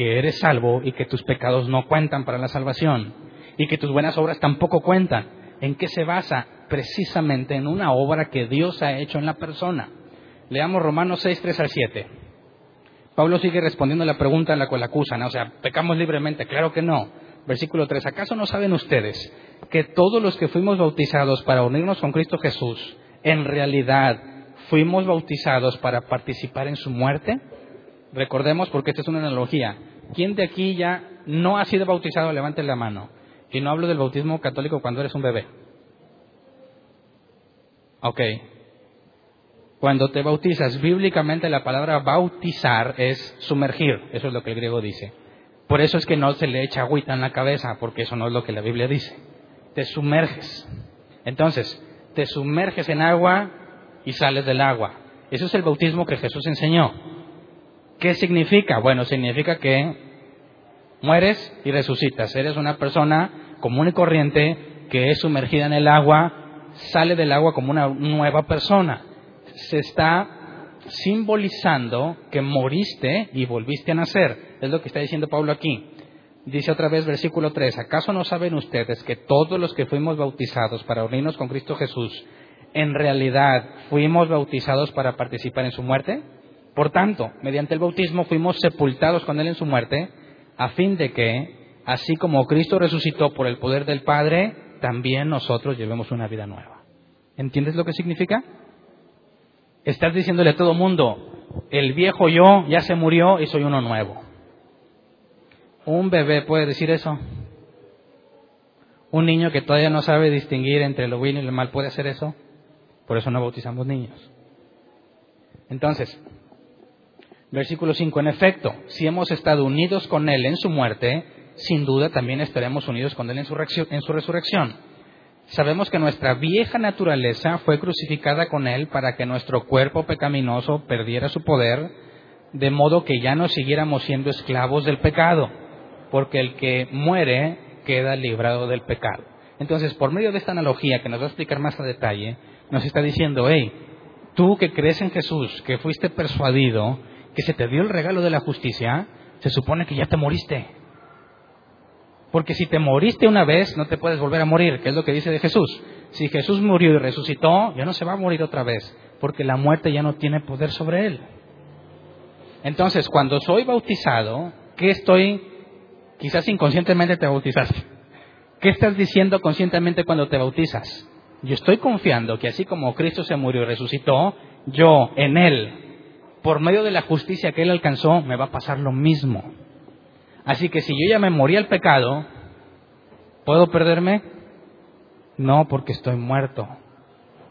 que eres salvo y que tus pecados no cuentan para la salvación y que tus buenas obras tampoco cuentan. ¿En qué se basa? Precisamente en una obra que Dios ha hecho en la persona. Leamos Romanos 6, 3 al 7. Pablo sigue respondiendo a la pregunta en la cual acusan, o sea, ¿pecamos libremente? Claro que no. Versículo 3. ¿Acaso no saben ustedes que todos los que fuimos bautizados para unirnos con Cristo Jesús, en realidad fuimos bautizados para participar en su muerte? Recordemos, porque esta es una analogía. ¿Quién de aquí ya no ha sido bautizado? Levante la mano. Y no hablo del bautismo católico cuando eres un bebé. Ok. Cuando te bautizas, bíblicamente la palabra bautizar es sumergir. Eso es lo que el griego dice. Por eso es que no se le echa agüita en la cabeza, porque eso no es lo que la Biblia dice. Te sumerges. Entonces, te sumerges en agua y sales del agua. Eso es el bautismo que Jesús enseñó. ¿Qué significa? Bueno, significa que mueres y resucitas. Eres una persona común y corriente que es sumergida en el agua, sale del agua como una nueva persona. Se está simbolizando que moriste y volviste a nacer. Es lo que está diciendo Pablo aquí. Dice otra vez versículo 3, ¿acaso no saben ustedes que todos los que fuimos bautizados para unirnos con Cristo Jesús, en realidad fuimos bautizados para participar en su muerte? Por tanto, mediante el bautismo fuimos sepultados con Él en su muerte, a fin de que, así como Cristo resucitó por el poder del Padre, también nosotros llevemos una vida nueva. ¿Entiendes lo que significa? Estás diciéndole a todo mundo, el viejo yo ya se murió y soy uno nuevo. Un bebé puede decir eso. Un niño que todavía no sabe distinguir entre lo bueno y lo mal puede hacer eso. Por eso no bautizamos niños. Entonces, versículo 5, en efecto, si hemos estado unidos con Él en su muerte, sin duda también estaremos unidos con Él en su, en su resurrección. Sabemos que nuestra vieja naturaleza fue crucificada con Él para que nuestro cuerpo pecaminoso perdiera su poder, de modo que ya no siguiéramos siendo esclavos del pecado, porque el que muere queda librado del pecado. Entonces, por medio de esta analogía que nos va a explicar más a detalle, nos está diciendo, hey, tú que crees en Jesús, que fuiste persuadido, que se te dio el regalo de la justicia, se supone que ya te moriste. Porque si te moriste una vez, no te puedes volver a morir, que es lo que dice de Jesús. Si Jesús murió y resucitó, ya no se va a morir otra vez, porque la muerte ya no tiene poder sobre él. Entonces, cuando soy bautizado, ¿qué estoy? Quizás inconscientemente te bautizaste. ¿Qué estás diciendo conscientemente cuando te bautizas? Yo estoy confiando que así como Cristo se murió y resucitó, yo en Él, por medio de la justicia que Él alcanzó, me va a pasar lo mismo. Así que si yo ya me morí al pecado, ¿puedo perderme? No, porque estoy muerto.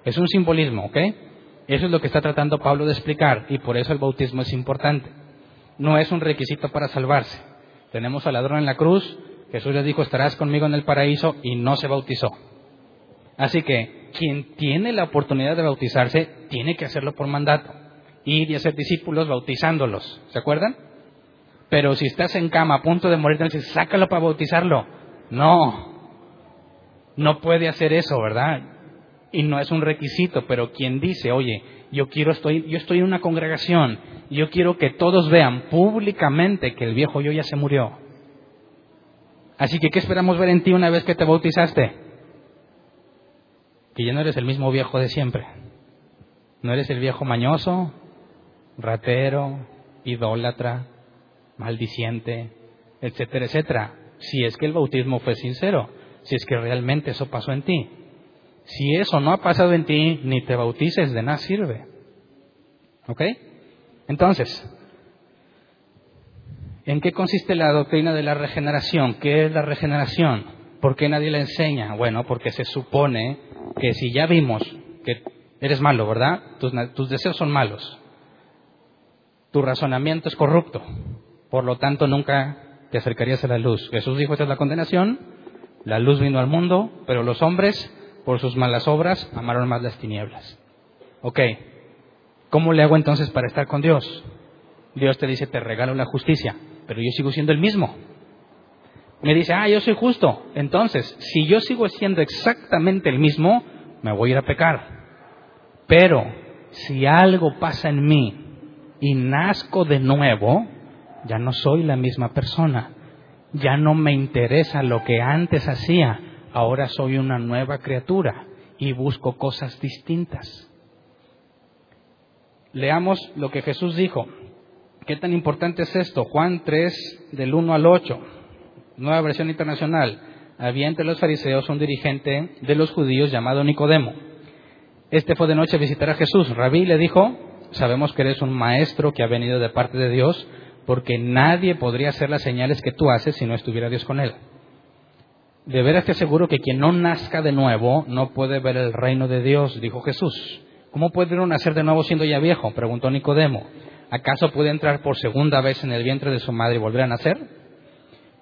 Es un simbolismo, ¿ok? Eso es lo que está tratando Pablo de explicar y por eso el bautismo es importante. No es un requisito para salvarse. Tenemos al ladrón en la cruz, Jesús le dijo, estarás conmigo en el paraíso y no se bautizó. Así que quien tiene la oportunidad de bautizarse tiene que hacerlo por mandato. Ir y hacer discípulos bautizándolos. ¿Se acuerdan? Pero si estás en cama a punto de morir, entonces sácalo para bautizarlo. No, no puede hacer eso, ¿verdad? Y no es un requisito, pero quien dice, oye, yo quiero estoy, yo estoy en una congregación, yo quiero que todos vean públicamente que el viejo yo ya se murió. Así que, ¿qué esperamos ver en ti una vez que te bautizaste? Que ya no eres el mismo viejo de siempre. No eres el viejo mañoso, ratero, idólatra, maldiciente, etcétera, etcétera. Si es que el bautismo fue sincero, si es que realmente eso pasó en ti. Si eso no ha pasado en ti, ni te bautices, de nada sirve. ¿Ok? Entonces, ¿en qué consiste la doctrina de la regeneración? ¿Qué es la regeneración? ¿Por qué nadie la enseña? Bueno, porque se supone que si ya vimos que eres malo, ¿verdad? Tus, tus deseos son malos. Tu razonamiento es corrupto. Por lo tanto, nunca te acercarías a la luz. Jesús dijo, esta es la condenación. La luz vino al mundo, pero los hombres, por sus malas obras, amaron más las tinieblas. Ok, ¿cómo le hago entonces para estar con Dios? Dios te dice, te regalo la justicia, pero yo sigo siendo el mismo. Me dice, ah, yo soy justo. Entonces, si yo sigo siendo exactamente el mismo, me voy a ir a pecar. Pero, si algo pasa en mí y nazco de nuevo, ya no soy la misma persona, ya no me interesa lo que antes hacía, ahora soy una nueva criatura y busco cosas distintas. Leamos lo que Jesús dijo. ¿Qué tan importante es esto? Juan 3, del 1 al 8, nueva versión internacional. Había entre los fariseos un dirigente de los judíos llamado Nicodemo. Este fue de noche a visitar a Jesús. Rabí le dijo, sabemos que eres un maestro que ha venido de parte de Dios, porque nadie podría hacer las señales que tú haces si no estuviera Dios con él. De veras te aseguro que quien no nazca de nuevo no puede ver el reino de Dios, dijo Jesús. ¿Cómo puede uno nacer de nuevo siendo ya viejo? preguntó Nicodemo. ¿Acaso puede entrar por segunda vez en el vientre de su madre y volver a nacer?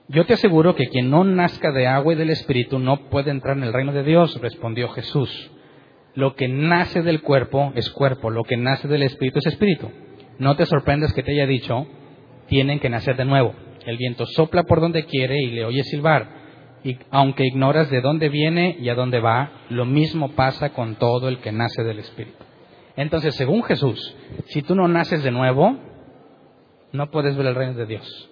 Yo te aseguro que quien no nazca de agua y del Espíritu no puede entrar en el reino de Dios, respondió Jesús. Lo que nace del cuerpo es cuerpo, lo que nace del Espíritu es Espíritu. No te sorprendas que te haya dicho, tienen que nacer de nuevo. El viento sopla por donde quiere y le oye silbar. Y aunque ignoras de dónde viene y a dónde va, lo mismo pasa con todo el que nace del Espíritu. Entonces, según Jesús, si tú no naces de nuevo, no puedes ver el reino de Dios.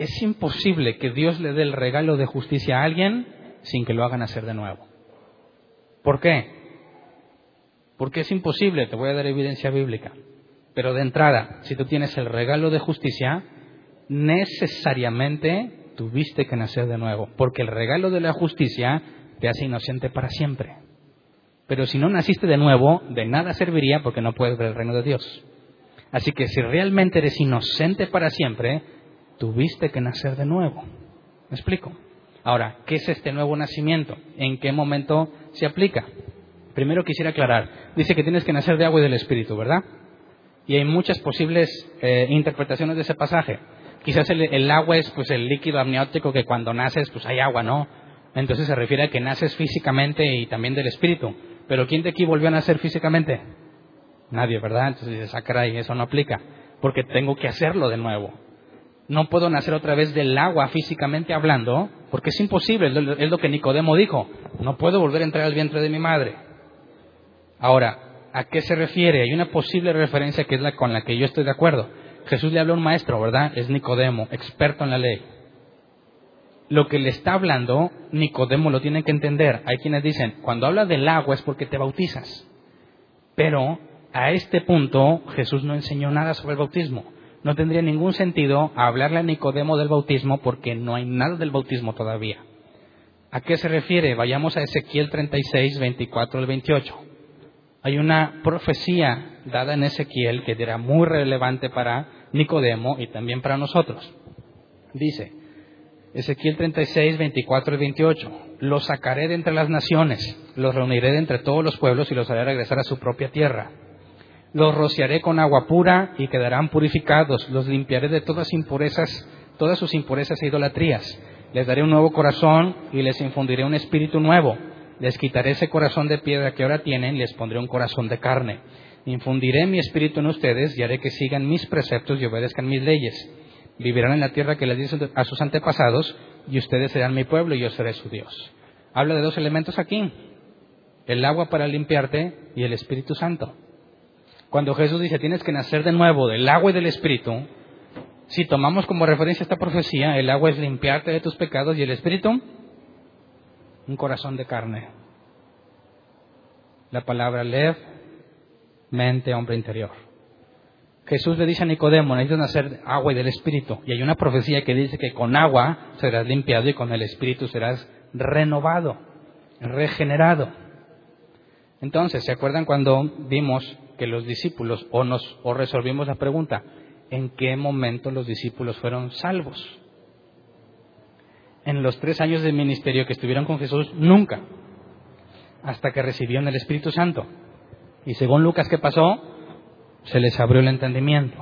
Es imposible que Dios le dé el regalo de justicia a alguien sin que lo hagan nacer de nuevo. ¿Por qué? Porque es imposible, te voy a dar evidencia bíblica. Pero de entrada, si tú tienes el regalo de justicia, necesariamente tuviste que nacer de nuevo, porque el regalo de la justicia te hace inocente para siempre. Pero si no naciste de nuevo, de nada serviría porque no puedes ver el reino de Dios. Así que si realmente eres inocente para siempre, tuviste que nacer de nuevo. ¿Me explico? Ahora, ¿qué es este nuevo nacimiento? ¿En qué momento se aplica? Primero quisiera aclarar, dice que tienes que nacer de agua y del Espíritu, ¿verdad? Y hay muchas posibles eh, interpretaciones de ese pasaje. Quizás el, agua es pues el líquido amniótico que cuando naces pues hay agua, ¿no? Entonces se refiere a que naces físicamente y también del Espíritu. Pero ¿quién de aquí volvió a nacer físicamente? Nadie, ¿verdad? Entonces dices, ah, y eso no aplica, porque tengo que hacerlo de nuevo. No puedo nacer otra vez del agua físicamente hablando, porque es imposible, es lo que Nicodemo dijo. No puedo volver a entrar al vientre de mi madre. Ahora, ¿a qué se refiere? Hay una posible referencia que es la con la que yo estoy de acuerdo. Jesús le habla a un maestro, ¿verdad? Es Nicodemo, experto en la ley. Lo que le está hablando, Nicodemo lo tiene que entender. Hay quienes dicen, cuando habla del agua es porque te bautizas. Pero a este punto Jesús no enseñó nada sobre el bautismo. No tendría ningún sentido hablarle a Nicodemo del bautismo porque no hay nada del bautismo todavía. ¿A qué se refiere? Vayamos a Ezequiel 36, 24 al 28. Hay una profecía dada en Ezequiel que era muy relevante para Nicodemo y también para nosotros. Dice, Ezequiel 36, 24 y 28, los sacaré de entre las naciones, los reuniré de entre todos los pueblos y los haré regresar a su propia tierra los rociaré con agua pura y quedarán purificados. Los limpiaré de todas impurezas, todas sus impurezas e idolatrías. Les daré un nuevo corazón y les infundiré un espíritu nuevo. Les quitaré ese corazón de piedra que ahora tienen y les pondré un corazón de carne. Infundiré mi espíritu en ustedes y haré que sigan mis preceptos y obedezcan mis leyes. Vivirán en la tierra que les di a sus antepasados y ustedes serán mi pueblo y yo seré su Dios. Habla de dos elementos aquí. El agua para limpiarte y el Espíritu Santo. Cuando Jesús dice tienes que nacer de nuevo del agua y del Espíritu, si tomamos como referencia esta profecía, el agua es limpiarte de tus pecados y el Espíritu, un corazón de carne. La palabra lev, mente, hombre interior. Jesús le dice a Nicodemo, necesitas nacer agua y del Espíritu. Y hay una profecía que dice que con agua serás limpiado y con el Espíritu serás renovado, regenerado. Entonces, ¿se acuerdan cuando vimos que los discípulos o nos o resolvimos la pregunta, ¿en qué momento los discípulos fueron salvos? En los tres años de ministerio que estuvieron con Jesús, nunca, hasta que recibieron el Espíritu Santo. Y según Lucas, ¿qué pasó? Se les abrió el entendimiento.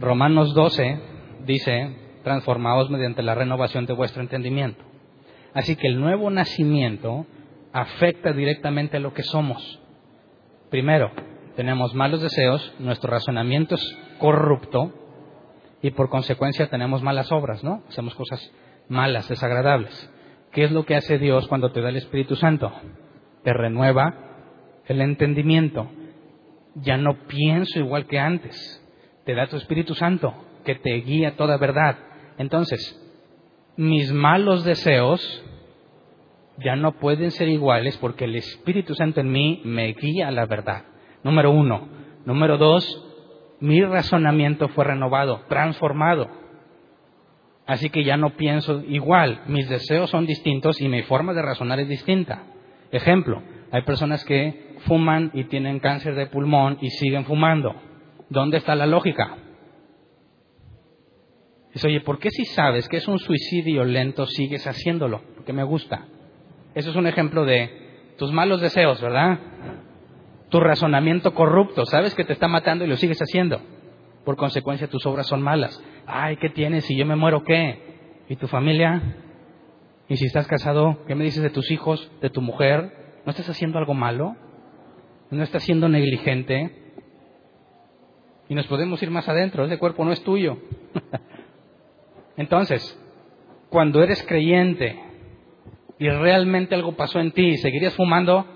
Romanos 12 dice, transformaos mediante la renovación de vuestro entendimiento. Así que el nuevo nacimiento afecta directamente a lo que somos. Primero, tenemos malos deseos, nuestro razonamiento es corrupto y por consecuencia tenemos malas obras, ¿no? Hacemos cosas malas, desagradables. ¿Qué es lo que hace Dios cuando te da el Espíritu Santo? Te renueva el entendimiento. Ya no pienso igual que antes. Te da tu Espíritu Santo que te guía toda verdad. Entonces, mis malos deseos ya no pueden ser iguales porque el Espíritu Santo en mí me guía a la verdad. Número uno. Número dos, mi razonamiento fue renovado, transformado. Así que ya no pienso igual, mis deseos son distintos y mi forma de razonar es distinta. Ejemplo, hay personas que fuman y tienen cáncer de pulmón y siguen fumando. ¿Dónde está la lógica? Dice, oye, ¿por qué si sabes que es un suicidio lento sigues haciéndolo? Porque me gusta. Eso es un ejemplo de tus malos deseos, ¿verdad? Tu razonamiento corrupto, sabes que te está matando y lo sigues haciendo. Por consecuencia, tus obras son malas. Ay, ¿qué tienes? Si yo me muero, ¿qué? ¿Y tu familia? ¿Y si estás casado, qué me dices de tus hijos, de tu mujer? ¿No estás haciendo algo malo? ¿No estás siendo negligente? Y nos podemos ir más adentro, ese cuerpo no es tuyo. Entonces, cuando eres creyente, y realmente algo pasó en ti y seguirías fumando,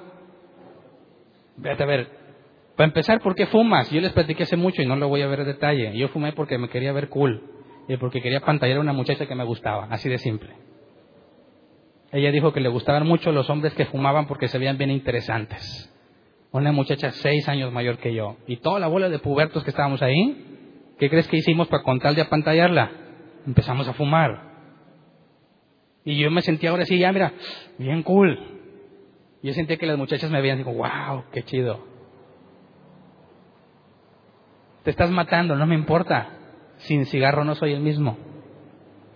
Vete a ver, para empezar, ¿por qué fumas? Yo les platiqué hace mucho y no lo voy a ver en detalle. Yo fumé porque me quería ver cool y porque quería pantallar a una muchacha que me gustaba, así de simple. Ella dijo que le gustaban mucho los hombres que fumaban porque se veían bien interesantes. Una muchacha seis años mayor que yo. Y toda la bola de pubertos que estábamos ahí, ¿qué crees que hicimos para con tal de apantallarla? Empezamos a fumar. Y yo me sentía ahora sí, ya mira, bien cool. Yo sentía que las muchachas me veían y digo, wow, qué chido. Te estás matando, no me importa. Sin cigarro no soy el mismo.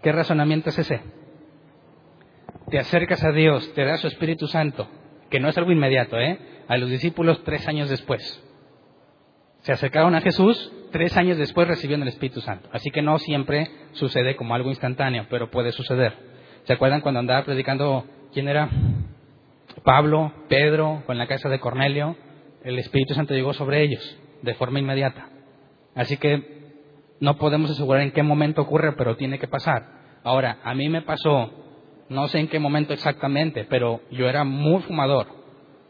¿Qué razonamiento es ese? Te acercas a Dios, te da su Espíritu Santo, que no es algo inmediato, ¿eh? A los discípulos tres años después. Se acercaron a Jesús, tres años después recibieron el Espíritu Santo. Así que no siempre sucede como algo instantáneo, pero puede suceder. ¿Se acuerdan cuando andaba predicando quién era? Pablo, Pedro, con la casa de Cornelio. El Espíritu Santo llegó sobre ellos de forma inmediata. Así que no podemos asegurar en qué momento ocurre, pero tiene que pasar. Ahora, a mí me pasó, no sé en qué momento exactamente, pero yo era muy fumador.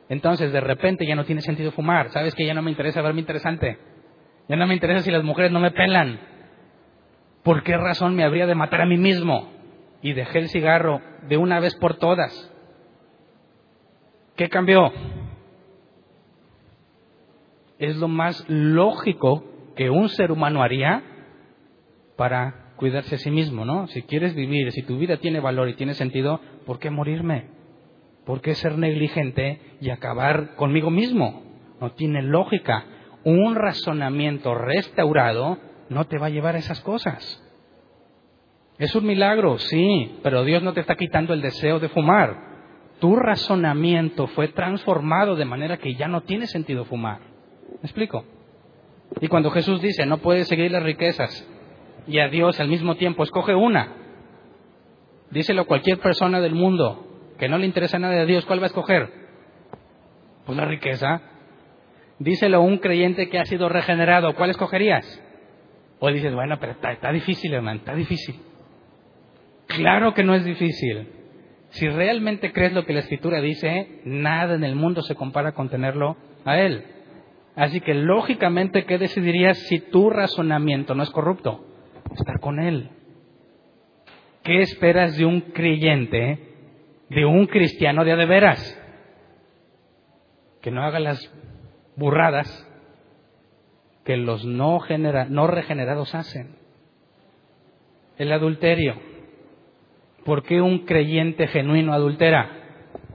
Entonces, de repente ya no tiene sentido fumar. ¿Sabes que ya no me interesa verme interesante? Ya no me interesa si las mujeres no me pelan. ¿Por qué razón me habría de matar a mí mismo? Y dejé el cigarro de una vez por todas. ¿Qué cambió? Es lo más lógico que un ser humano haría para cuidarse a sí mismo, ¿no? Si quieres vivir, si tu vida tiene valor y tiene sentido, ¿por qué morirme? ¿Por qué ser negligente y acabar conmigo mismo? No tiene lógica. Un razonamiento restaurado no te va a llevar a esas cosas. Es un milagro, sí, pero Dios no te está quitando el deseo de fumar. Tu razonamiento fue transformado de manera que ya no tiene sentido fumar. ¿Me explico? Y cuando Jesús dice, no puedes seguir las riquezas y a Dios al mismo tiempo, escoge una. Díselo a cualquier persona del mundo que no le interesa nada de Dios, ¿cuál va a escoger? Pues la riqueza. Díselo a un creyente que ha sido regenerado, ¿cuál escogerías? O dices, bueno, pero está, está difícil, hermano, está difícil. Claro que no es difícil. Si realmente crees lo que la escritura dice, nada en el mundo se compara con tenerlo a Él. Así que lógicamente, ¿qué decidirías si tu razonamiento no es corrupto? Estar con Él. ¿Qué esperas de un creyente, de un cristiano de a de veras? Que no haga las burradas que los no, no regenerados hacen. El adulterio ¿Por qué un creyente genuino adultera?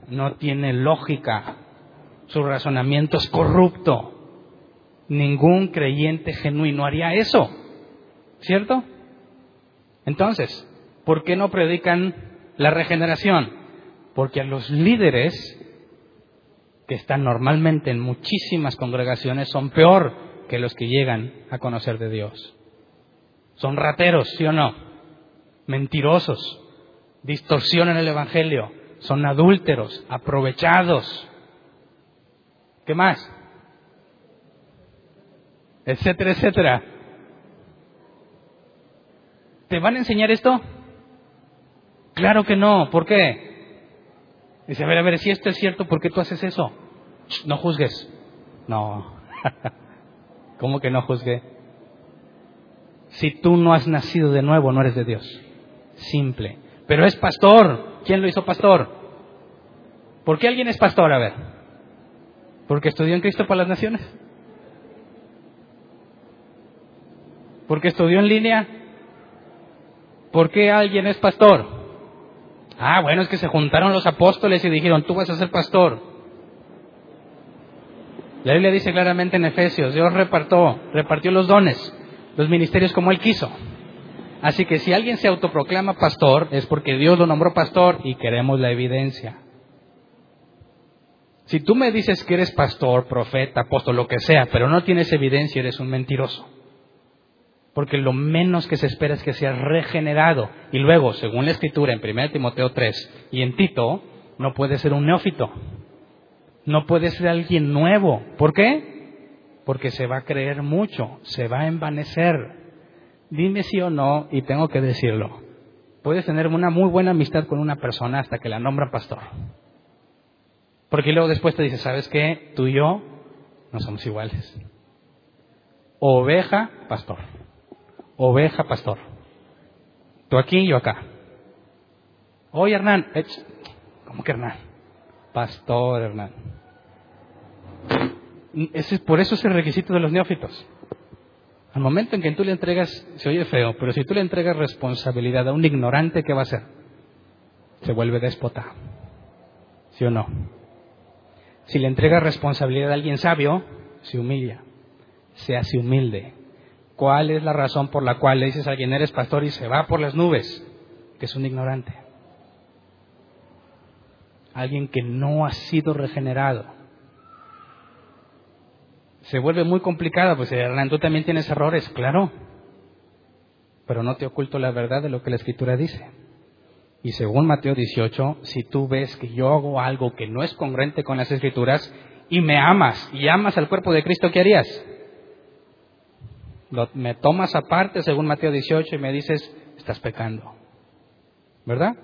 No tiene lógica. Su razonamiento es corrupto. Ningún creyente genuino haría eso. ¿Cierto? Entonces, ¿por qué no predican la regeneración? Porque a los líderes que están normalmente en muchísimas congregaciones son peor que los que llegan a conocer de Dios. Son rateros, ¿sí o no? Mentirosos, distorsionan el Evangelio, son adúlteros, aprovechados. ¿Qué más? Etcétera, etcétera. ¿Te van a enseñar esto? Claro que no. ¿Por qué? Dice, a ver, a ver, si esto es cierto, ¿por qué tú haces eso? no juzgues. No. ¿Cómo que no juzgue? Si tú no has nacido de nuevo, no eres de Dios. Simple. Pero es pastor. ¿Quién lo hizo pastor? ¿Por qué alguien es pastor? A ver. ¿Porque estudió en Cristo para las Naciones? ¿Porque estudió en línea? ¿Por qué alguien es pastor? Ah, bueno, es que se juntaron los apóstoles y dijeron, tú vas a ser pastor. La Biblia dice claramente en Efesios, Dios repartió, repartió los dones, los ministerios como Él quiso. Así que si alguien se autoproclama pastor es porque Dios lo nombró pastor y queremos la evidencia. Si tú me dices que eres pastor, profeta, apóstol, lo que sea, pero no tienes evidencia, eres un mentiroso. Porque lo menos que se espera es que seas regenerado. Y luego, según la escritura en 1 Timoteo 3 y en Tito, no puede ser un neófito. No puede ser alguien nuevo. ¿Por qué? Porque se va a creer mucho, se va a envanecer. Dime sí o no y tengo que decirlo. Puedes tener una muy buena amistad con una persona hasta que la nombra pastor. Porque luego después te dice, ¿sabes qué? Tú y yo No somos iguales. Oveja, pastor. Oveja, pastor. Tú aquí, yo acá. Oye, Hernán. ¿Cómo que Hernán? Pastor Hernán. Ese, por eso es el requisito de los neófitos. Al momento en que tú le entregas, se oye feo, pero si tú le entregas responsabilidad a un ignorante, ¿qué va a hacer? Se vuelve déspota. ¿Sí o no? Si le entregas responsabilidad a alguien sabio, se humilla, se hace humilde. ¿Cuál es la razón por la cual le dices a alguien eres pastor y se va por las nubes? Que es un ignorante. Alguien que no ha sido regenerado. Se vuelve muy complicado, pues Hernán, tú también tienes errores, claro. Pero no te oculto la verdad de lo que la Escritura dice. Y según Mateo 18, si tú ves que yo hago algo que no es congruente con las Escrituras y me amas y amas al cuerpo de Cristo, ¿qué harías? me tomas aparte, según Mateo 18, y me dices, estás pecando. ¿Verdad?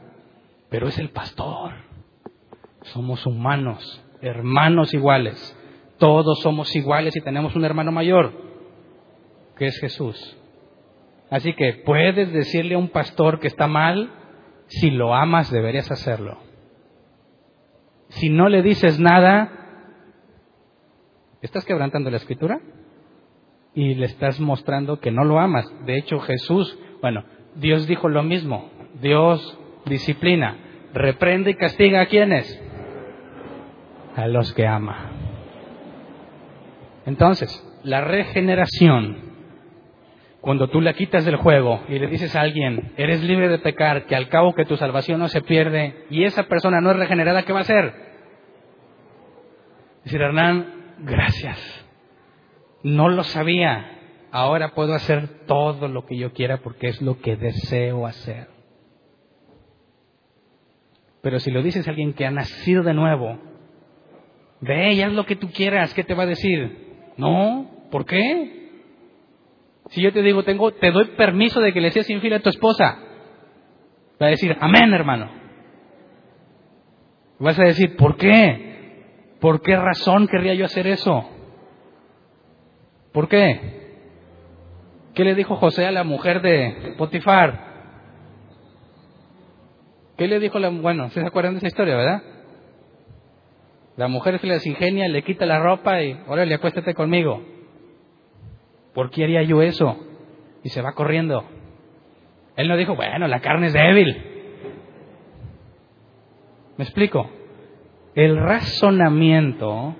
Pero es el pastor. Somos humanos, hermanos iguales. Todos somos iguales y tenemos un hermano mayor, que es Jesús. Así que puedes decirle a un pastor que está mal, si lo amas deberías hacerlo. Si no le dices nada, ¿estás quebrantando la escritura? y le estás mostrando que no lo amas. De hecho, Jesús, bueno, Dios dijo lo mismo. Dios disciplina, reprende y castiga a quienes? A los que ama. Entonces, la regeneración, cuando tú la quitas del juego y le dices a alguien, eres libre de pecar, que al cabo que tu salvación no se pierde y esa persona no es regenerada, ¿qué va a hacer? Decir, Hernán, gracias no lo sabía. Ahora puedo hacer todo lo que yo quiera porque es lo que deseo hacer. Pero si lo dices a alguien que ha nacido de nuevo, ve y haz lo que tú quieras, ¿qué te va a decir? No, ¿por qué? Si yo te digo, tengo, te doy permiso de que le seas infiel a tu esposa, va a decir, amén, hermano. Vas a decir, ¿por qué? ¿Por qué razón querría yo hacer eso? ¿Por qué? ¿Qué le dijo José a la mujer de Potifar? ¿Qué le dijo la bueno, se acuerdan de esa historia, verdad? La mujer se les ingenia, le quita la ropa y órale, acuéstate conmigo. ¿Por qué haría yo eso? Y se va corriendo. Él no dijo, bueno, la carne es débil. ¿Me explico? El razonamiento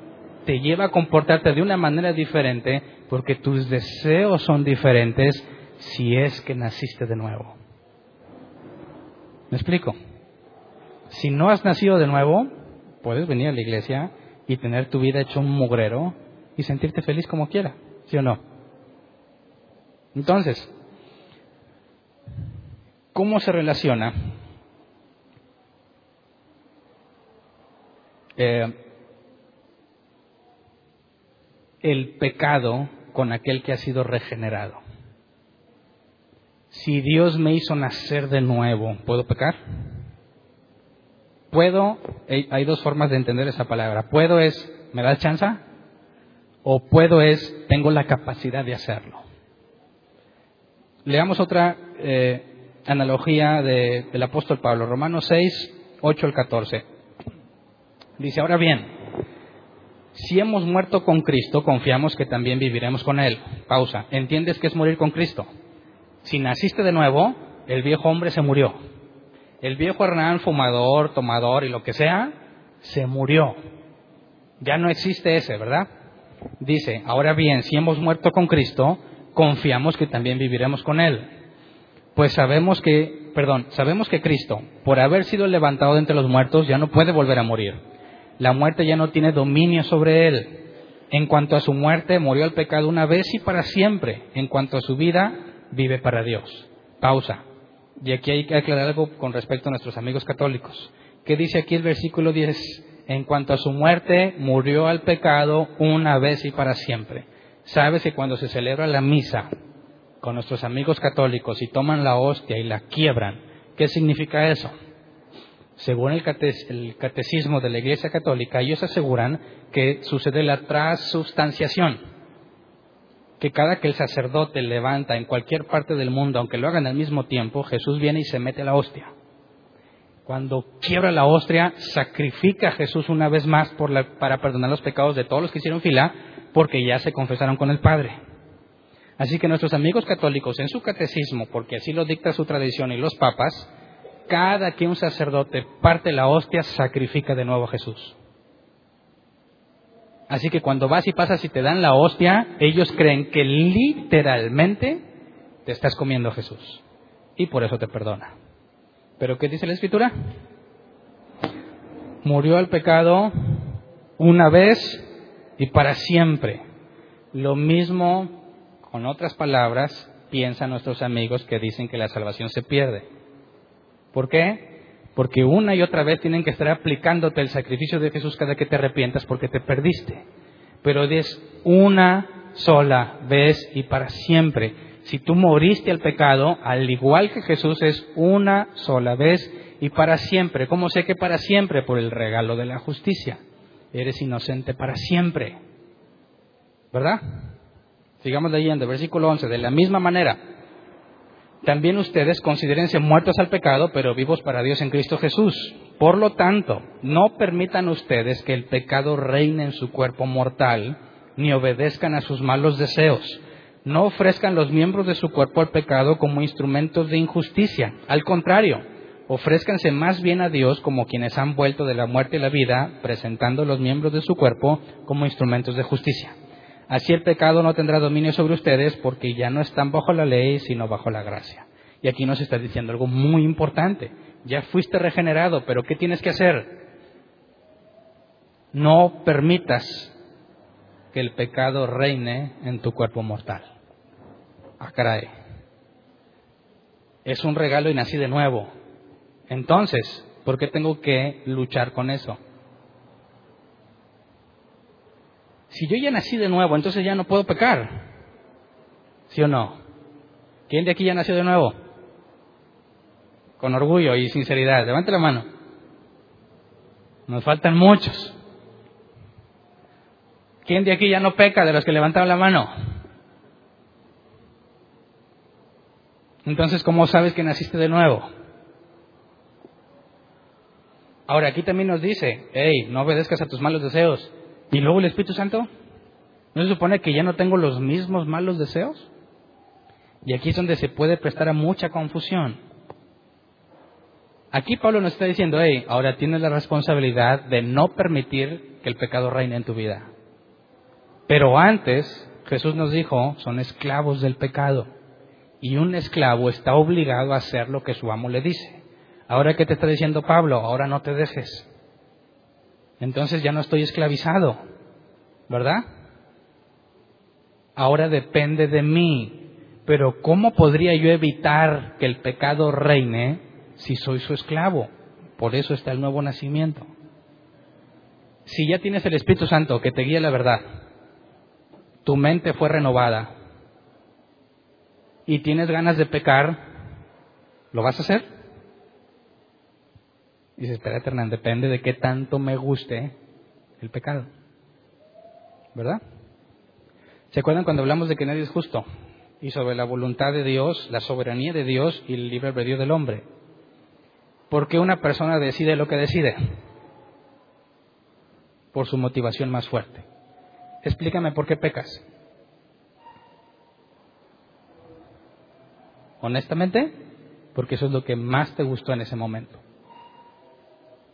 te lleva a comportarte de una manera diferente porque tus deseos son diferentes si es que naciste de nuevo. ¿Me explico? Si no has nacido de nuevo, puedes venir a la iglesia y tener tu vida hecho un mugrero y sentirte feliz como quiera, ¿sí o no? Entonces, ¿cómo se relaciona eh, el pecado con aquel que ha sido regenerado. Si Dios me hizo nacer de nuevo, ¿puedo pecar? Puedo, hay dos formas de entender esa palabra. Puedo es, ¿me da chance? O puedo es, tengo la capacidad de hacerlo. Leamos otra eh, analogía del apóstol Pablo, Romanos 6, 8 al 14. Dice, ahora bien, si hemos muerto con Cristo, confiamos que también viviremos con Él. Pausa. ¿Entiendes qué es morir con Cristo? Si naciste de nuevo, el viejo hombre se murió. El viejo Hernán, fumador, tomador y lo que sea, se murió. Ya no existe ese, ¿verdad? Dice, ahora bien, si hemos muerto con Cristo, confiamos que también viviremos con Él. Pues sabemos que, perdón, sabemos que Cristo, por haber sido levantado de entre los muertos, ya no puede volver a morir la muerte ya no tiene dominio sobre él. En cuanto a su muerte, murió el pecado una vez y para siempre. En cuanto a su vida, vive para Dios. Pausa. Y aquí hay que aclarar algo con respecto a nuestros amigos católicos. ¿Qué dice aquí el versículo 10? En cuanto a su muerte, murió al pecado una vez y para siempre. Sabes que cuando se celebra la misa con nuestros amigos católicos y toman la hostia y la quiebran, ¿qué significa eso? según el, catecismo de la Iglesia Católica, ellos aseguran que sucede la transustanciación, que cada que el sacerdote levanta en cualquier parte del mundo, aunque lo hagan al mismo tiempo, Jesús viene y se mete la hostia. Cuando quiebra la hostia, sacrifica a Jesús una vez más para perdonar los pecados de todos los que hicieron fila, porque ya se confesaron con el Padre. Así que nuestros amigos católicos en su catecismo, porque así lo dicta su tradición y los papas, cada que un sacerdote parte la hostia, sacrifica de nuevo a Jesús. Así que cuando vas y pasas y te dan la hostia, ellos creen que literalmente te estás comiendo a Jesús. Y por eso te perdona. Pero ¿qué dice la Escritura? Murió el pecado una vez y para siempre. Lo mismo con otras palabras, piensan nuestros amigos que dicen que la salvación se pierde. ¿Por qué? Porque una y otra vez tienen que estar aplicándote el sacrificio de Jesús cada que te arrepientas porque te perdiste. Pero es una sola vez y para siempre. Si tú moriste al pecado, al igual que Jesús, es una sola vez y para siempre. ¿Cómo sé que para siempre? Por el regalo de la justicia. Eres inocente para siempre. ¿Verdad? Sigamos leyendo, versículo 11. De la misma manera, también ustedes considérense muertos al pecado, pero vivos para Dios en Cristo Jesús. Por lo tanto, no permitan ustedes que el pecado reine en su cuerpo mortal, ni obedezcan a sus malos deseos. No ofrezcan los miembros de su cuerpo al pecado como instrumentos de injusticia. Al contrario, ofrézcanse más bien a Dios como quienes han vuelto de la muerte a la vida, presentando los miembros de su cuerpo como instrumentos de justicia. Así el pecado no tendrá dominio sobre ustedes porque ya no están bajo la ley, sino bajo la gracia. Y aquí nos está diciendo algo muy importante. Ya fuiste regenerado, pero ¿qué tienes que hacer? No permitas que el pecado reine en tu cuerpo mortal. Ah, caray. Es un regalo y nací de nuevo. Entonces, ¿por qué tengo que luchar con eso? Si yo ya nací de nuevo, entonces ya no puedo pecar. ¿Sí o no? ¿Quién de aquí ya nació de nuevo? Con orgullo y sinceridad. Levante la mano. Nos faltan muchos. ¿Quién de aquí ya no peca de los que levantaron la mano? Entonces, ¿cómo sabes que naciste de nuevo? Ahora, aquí también nos dice, hey, no obedezcas a tus malos deseos. ¿Y luego el Espíritu Santo? ¿No se supone que ya no tengo los mismos malos deseos? Y aquí es donde se puede prestar a mucha confusión. Aquí Pablo nos está diciendo, hey, ahora tienes la responsabilidad de no permitir que el pecado reine en tu vida. Pero antes, Jesús nos dijo, son esclavos del pecado. Y un esclavo está obligado a hacer lo que su amo le dice. Ahora, ¿qué te está diciendo Pablo? Ahora no te dejes entonces ya no estoy esclavizado, ¿verdad? Ahora depende de mí. Pero ¿cómo podría yo evitar que el pecado reine si soy su esclavo? Por eso está el nuevo nacimiento. Si ya tienes el Espíritu Santo que te guía la verdad, tu mente fue renovada y tienes ganas de pecar, ¿lo vas a hacer? Dice, espera, Hernán, depende de qué tanto me guste el pecado. ¿Verdad? ¿Se acuerdan cuando hablamos de que nadie es justo? Y sobre la voluntad de Dios, la soberanía de Dios y el libre albedrío del hombre. ¿Por qué una persona decide lo que decide? Por su motivación más fuerte. Explícame por qué pecas. Honestamente, porque eso es lo que más te gustó en ese momento.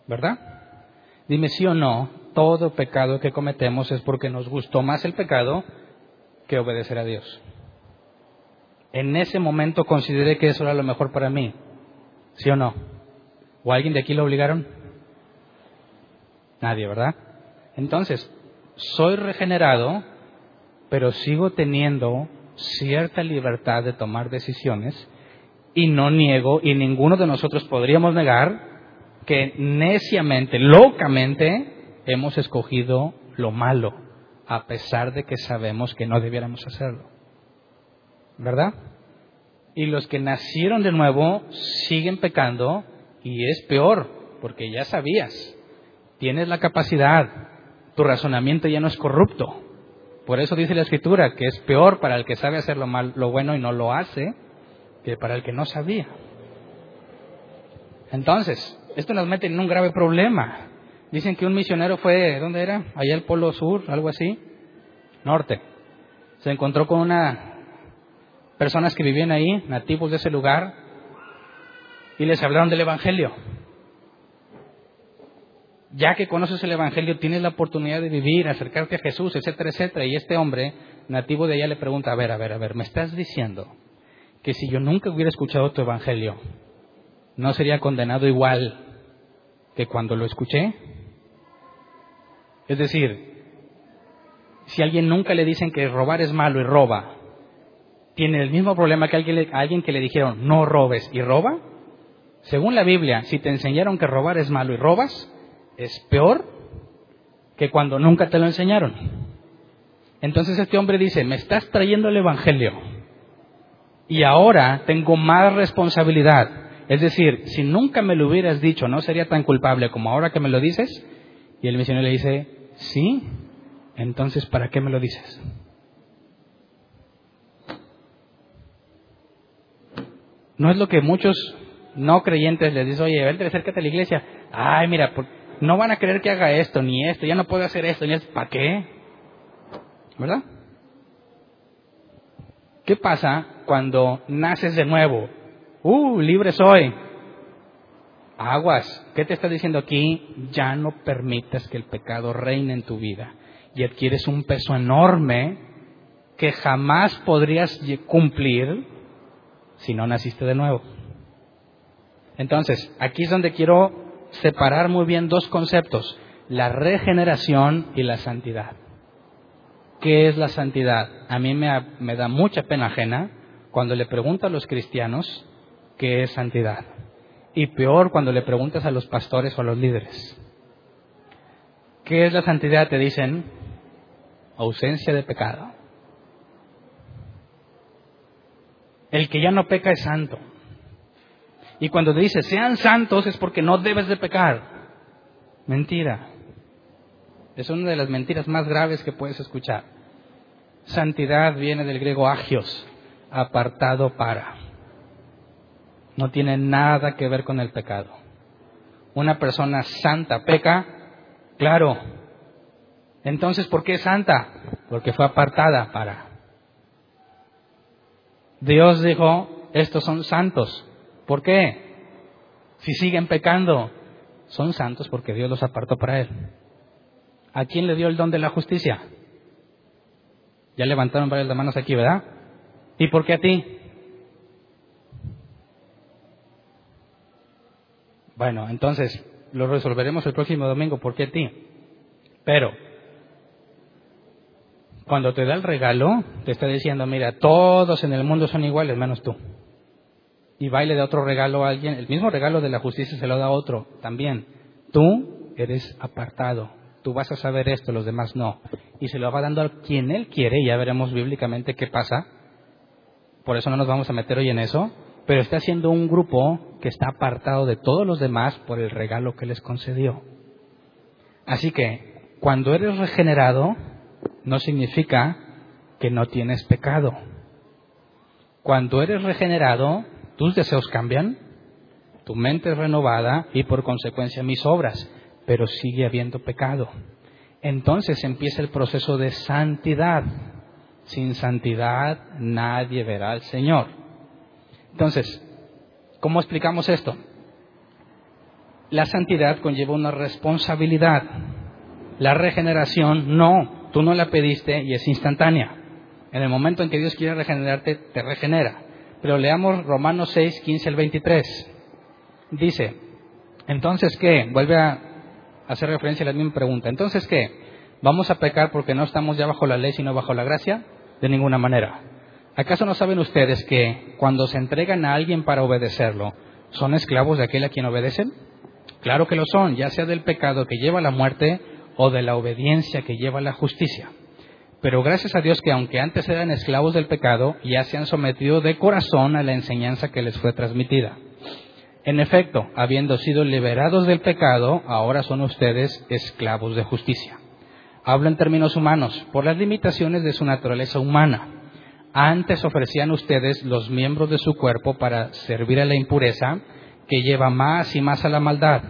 ¿Verdad? Dime sí o no, todo pecado que cometemos es porque nos gustó más el pecado que obedecer a Dios. En ese momento consideré que eso era lo mejor para mí. ¿Sí o no? ¿O alguien de aquí lo obligaron? Nadie, ¿verdad? Entonces, soy regenerado, pero sigo teniendo cierta libertad de tomar decisiones y no niego, y ninguno de nosotros podríamos negar que neciamente, locamente, hemos escogido lo malo, a pesar de que sabemos que no debiéramos hacerlo. ¿Verdad? Y los que nacieron de nuevo siguen pecando y es peor, porque ya sabías, tienes la capacidad, tu razonamiento ya no es corrupto. Por eso dice la Escritura que es peor para el que sabe hacer lo, mal, lo bueno y no lo hace que para el que no sabía. Entonces, esto nos mete en un grave problema. Dicen que un misionero fue, ¿dónde era? Allá al Polo Sur, algo así, norte. Se encontró con una personas que vivían ahí, nativos de ese lugar, y les hablaron del Evangelio. Ya que conoces el Evangelio, tienes la oportunidad de vivir, acercarte a Jesús, etcétera, etcétera. Y este hombre, nativo de allá, le pregunta, a ver, a ver, a ver, ¿me estás diciendo que si yo nunca hubiera escuchado tu Evangelio, no sería condenado igual que cuando lo escuché? Es decir, si a alguien nunca le dicen que robar es malo y roba, ¿tiene el mismo problema que alguien, alguien que le dijeron no robes y roba? Según la Biblia, si te enseñaron que robar es malo y robas, es peor que cuando nunca te lo enseñaron. Entonces este hombre dice, me estás trayendo el Evangelio y ahora tengo más responsabilidad. Es decir, si nunca me lo hubieras dicho, no sería tan culpable como ahora que me lo dices. Y el misionero le dice, sí, entonces ¿para qué me lo dices? No es lo que muchos no creyentes les dicen, oye, vente, acércate a la iglesia. Ay, mira, no van a creer que haga esto, ni esto, ya no puedo hacer esto, ni esto. ¿Para qué? ¿Verdad? ¿Qué pasa cuando naces de nuevo? ¡Uh, libre soy! Aguas, ¿qué te está diciendo aquí? Ya no permitas que el pecado reine en tu vida y adquieres un peso enorme que jamás podrías cumplir si no naciste de nuevo. Entonces, aquí es donde quiero separar muy bien dos conceptos, la regeneración y la santidad. ¿Qué es la santidad? A mí me, da mucha pena ajena cuando le pregunto a los cristianos qué es santidad. Y peor cuando le preguntas a los pastores o a los líderes. ¿Qué es la santidad? Te dicen ausencia de pecado. El que ya no peca es santo. Y cuando te dice sean santos es porque no debes de pecar. Mentira. Es una de las mentiras más graves que puedes escuchar. Santidad viene del griego agios, apartado para. No tiene nada que ver con el pecado. Una persona santa peca, claro. Entonces, ¿por qué es santa? Porque fue apartada para. Dios dijo, estos son santos. ¿Por qué? Si siguen pecando, son santos porque Dios los apartó para Él. ¿A quién le dio el don de la justicia? Ya levantaron varias manos aquí, ¿verdad? ¿Y por qué a ti? Bueno, entonces lo resolveremos el próximo domingo. ¿Por qué a ti? Pero, cuando te da el regalo, te está diciendo, mira, todos en el mundo son iguales, menos tú. Y baile de otro regalo a alguien, el mismo regalo de la justicia se lo da a otro también. Tú eres apartado, tú vas a saber esto, los demás no. Y se lo va dando a quien él quiere, y ya veremos bíblicamente qué pasa. Por eso no nos vamos a meter hoy en eso, pero está siendo un grupo que está apartado de todos los demás por el regalo que les concedió. Así que, cuando eres regenerado, no significa que no tienes pecado. Cuando eres regenerado, tus deseos cambian, tu mente es renovada y por consecuencia mis obras pero sigue habiendo pecado. Entonces empieza el proceso de santidad. Sin santidad nadie verá al Señor. Entonces, ¿cómo explicamos esto? La santidad conlleva una responsabilidad. La regeneración no, tú no la pediste y es instantánea. En el momento en que Dios quiere regenerarte, te regenera. Pero leamos Romanos 6, 15 al 23. Dice, entonces, ¿qué? Vuelve a hace referencia a la misma pregunta. Entonces, ¿qué? ¿Vamos a pecar porque no estamos ya bajo la ley, sino bajo la gracia? De ninguna manera. ¿Acaso no saben ustedes que cuando se entregan a alguien para obedecerlo, son esclavos de aquel a quien obedecen? Claro que lo son, ya sea del pecado que lleva a la muerte o de la obediencia que lleva a la justicia. Pero gracias a Dios que aunque antes eran esclavos del pecado, ya se han sometido de corazón a la enseñanza que les fue transmitida. En efecto, habiendo sido liberados del pecado, ahora son ustedes esclavos de justicia. Hablo en términos humanos, por las limitaciones de su naturaleza humana. Antes ofrecían ustedes los miembros de su cuerpo para servir a la impureza, que lleva más y más a la maldad.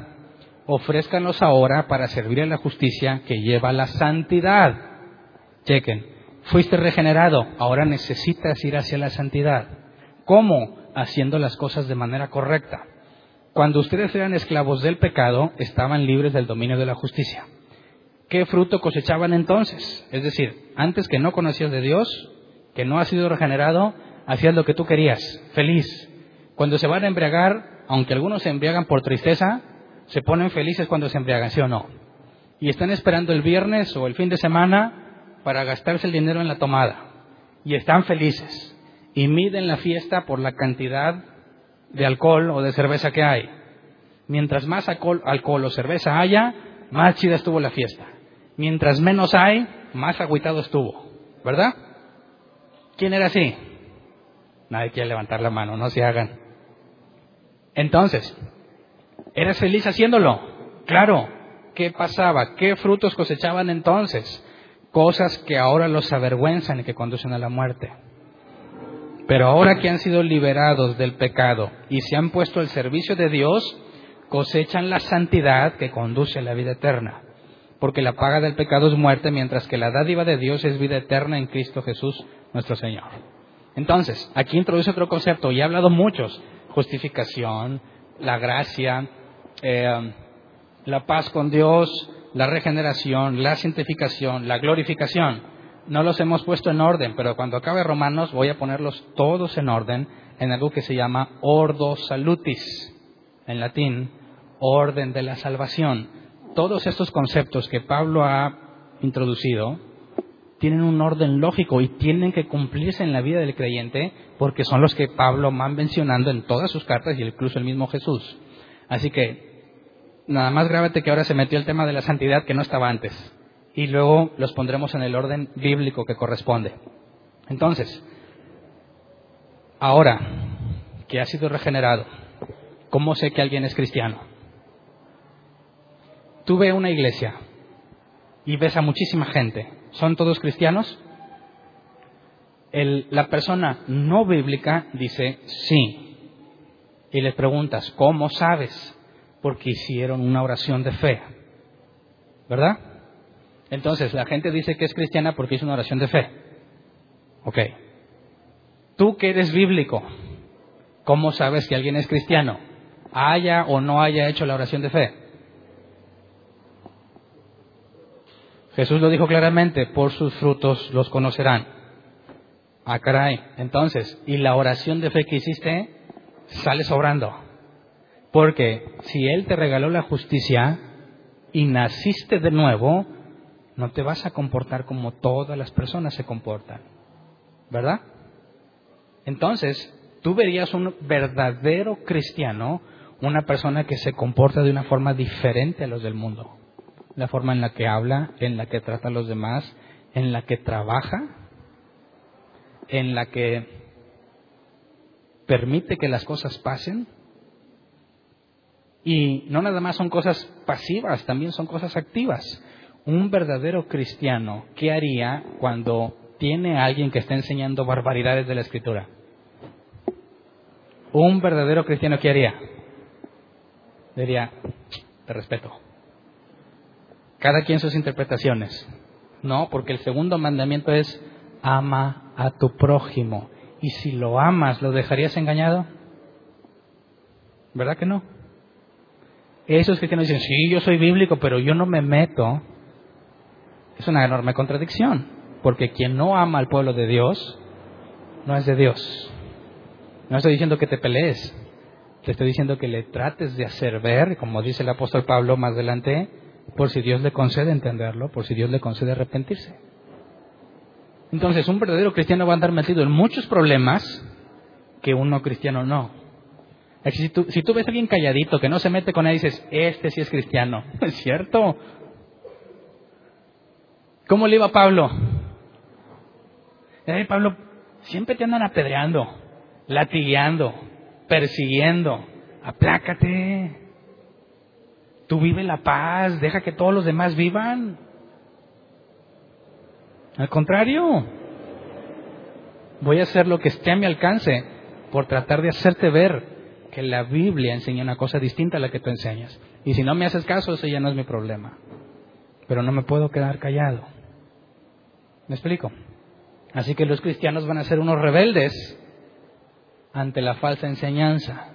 Ofrézcanlos ahora para servir a la justicia, que lleva a la santidad. Chequen, fuiste regenerado, ahora necesitas ir hacia la santidad. ¿Cómo? Haciendo las cosas de manera correcta. Cuando ustedes eran esclavos del pecado, estaban libres del dominio de la justicia. ¿Qué fruto cosechaban entonces? Es decir, antes que no conocías de Dios, que no has sido regenerado, hacías lo que tú querías, feliz. Cuando se van a embriagar, aunque algunos se embriagan por tristeza, se ponen felices cuando se embriagan, ¿sí o no? Y están esperando el viernes o el fin de semana para gastarse el dinero en la tomada. Y están felices. Y miden la fiesta por la cantidad de alcohol o de cerveza que hay. Mientras más alcohol, o cerveza haya, más chida estuvo la fiesta. Mientras menos hay, más agüitado estuvo. ¿Verdad? ¿Quién era así? Nadie quiere levantar la mano, no se hagan. Entonces, ¿eres feliz haciéndolo? Claro. ¿Qué pasaba? ¿Qué frutos cosechaban entonces? Cosas que ahora los avergüenzan y que conducen a la muerte. Pero ahora que han sido liberados del pecado y se han puesto al servicio de Dios, cosechan la santidad que conduce a la vida eterna. Porque la paga del pecado es muerte, mientras que la dádiva de Dios es vida eterna en Cristo Jesús nuestro Señor. Entonces, aquí introduce otro concepto, y he hablado muchos, justificación, la gracia, eh, la paz con Dios, la regeneración, la santificación, la glorificación no los hemos puesto en orden, pero cuando acabe Romanos voy a ponerlos todos en orden en algo que se llama ordo salutis, en latín, orden de la salvación. Todos estos conceptos que Pablo ha introducido tienen un orden lógico y tienen que cumplirse en la vida del creyente porque son los que Pablo va mencionando en todas sus cartas y incluso el mismo Jesús. Así que, nada más grábate que ahora se metió el tema de la santidad que no estaba antes y luego los pondremos en el orden bíblico que corresponde. Entonces, ahora que ha sido regenerado, ¿cómo sé que alguien es cristiano? Tú ves una iglesia y ves a muchísima gente. ¿Son todos cristianos? la persona no bíblica dice sí. Y les preguntas, ¿cómo sabes? Porque hicieron una oración de fe. ¿Verdad? Entonces, la gente dice que es cristiana porque hizo una oración de fe. Ok. Tú que eres bíblico, ¿cómo sabes que alguien es cristiano? Haya o no haya hecho la oración de fe. Jesús lo dijo claramente, por sus frutos los conocerán. Ah, caray. Entonces, ¿y la oración de fe que hiciste sale sobrando? Porque si Él te regaló la justicia y naciste de nuevo, no te vas a comportar como todas las personas se comportan. ¿Verdad? Entonces, tú verías un verdadero cristiano, una persona que se comporta de una forma diferente a los del mundo. La forma en la que habla, en la que trata a los demás, en la que trabaja, en la que permite que las cosas pasen. Y no nada más son cosas pasivas, también son cosas activas un verdadero cristiano, ¿qué haría cuando tiene a alguien que está enseñando barbaridades de la escritura? Un verdadero cristiano, ¿qué haría? Diría, te respeto. Cada quien sus interpretaciones. No, porque el segundo mandamiento es ama a tu prójimo. Y si lo amas, ¿lo dejarías engañado? ¿Verdad que no? Esos cristianos dicen, sí, yo soy bíblico, pero yo no me meto es una enorme contradicción, porque quien no ama al pueblo de Dios no es de Dios. No estoy diciendo que te pelees, te estoy diciendo que le trates de hacer ver, como dice el apóstol Pablo más adelante, por si Dios le concede entenderlo, por si Dios le concede arrepentirse. Entonces, un verdadero cristiano va a andar metido en muchos problemas que un no cristiano no. Si tú, ves a alguien calladito que no se mete con él, dices, este sí es cristiano. ¿Es cierto? ¿Cómo le iba Pablo? Eh, Pablo, siempre te andan apedreando, latigueando, persiguiendo, Aplácate. Tú vive la paz, deja que todos los demás vivan. Al contrario, voy a hacer lo que esté a mi alcance por tratar de hacerte ver que la Biblia enseña una cosa distinta a la que tú enseñas. Y si no me haces caso, ese ya no es mi problema. Pero no me puedo quedar callado. ¿Me explico? Así que los cristianos van a ser unos rebeldes ante la falsa enseñanza.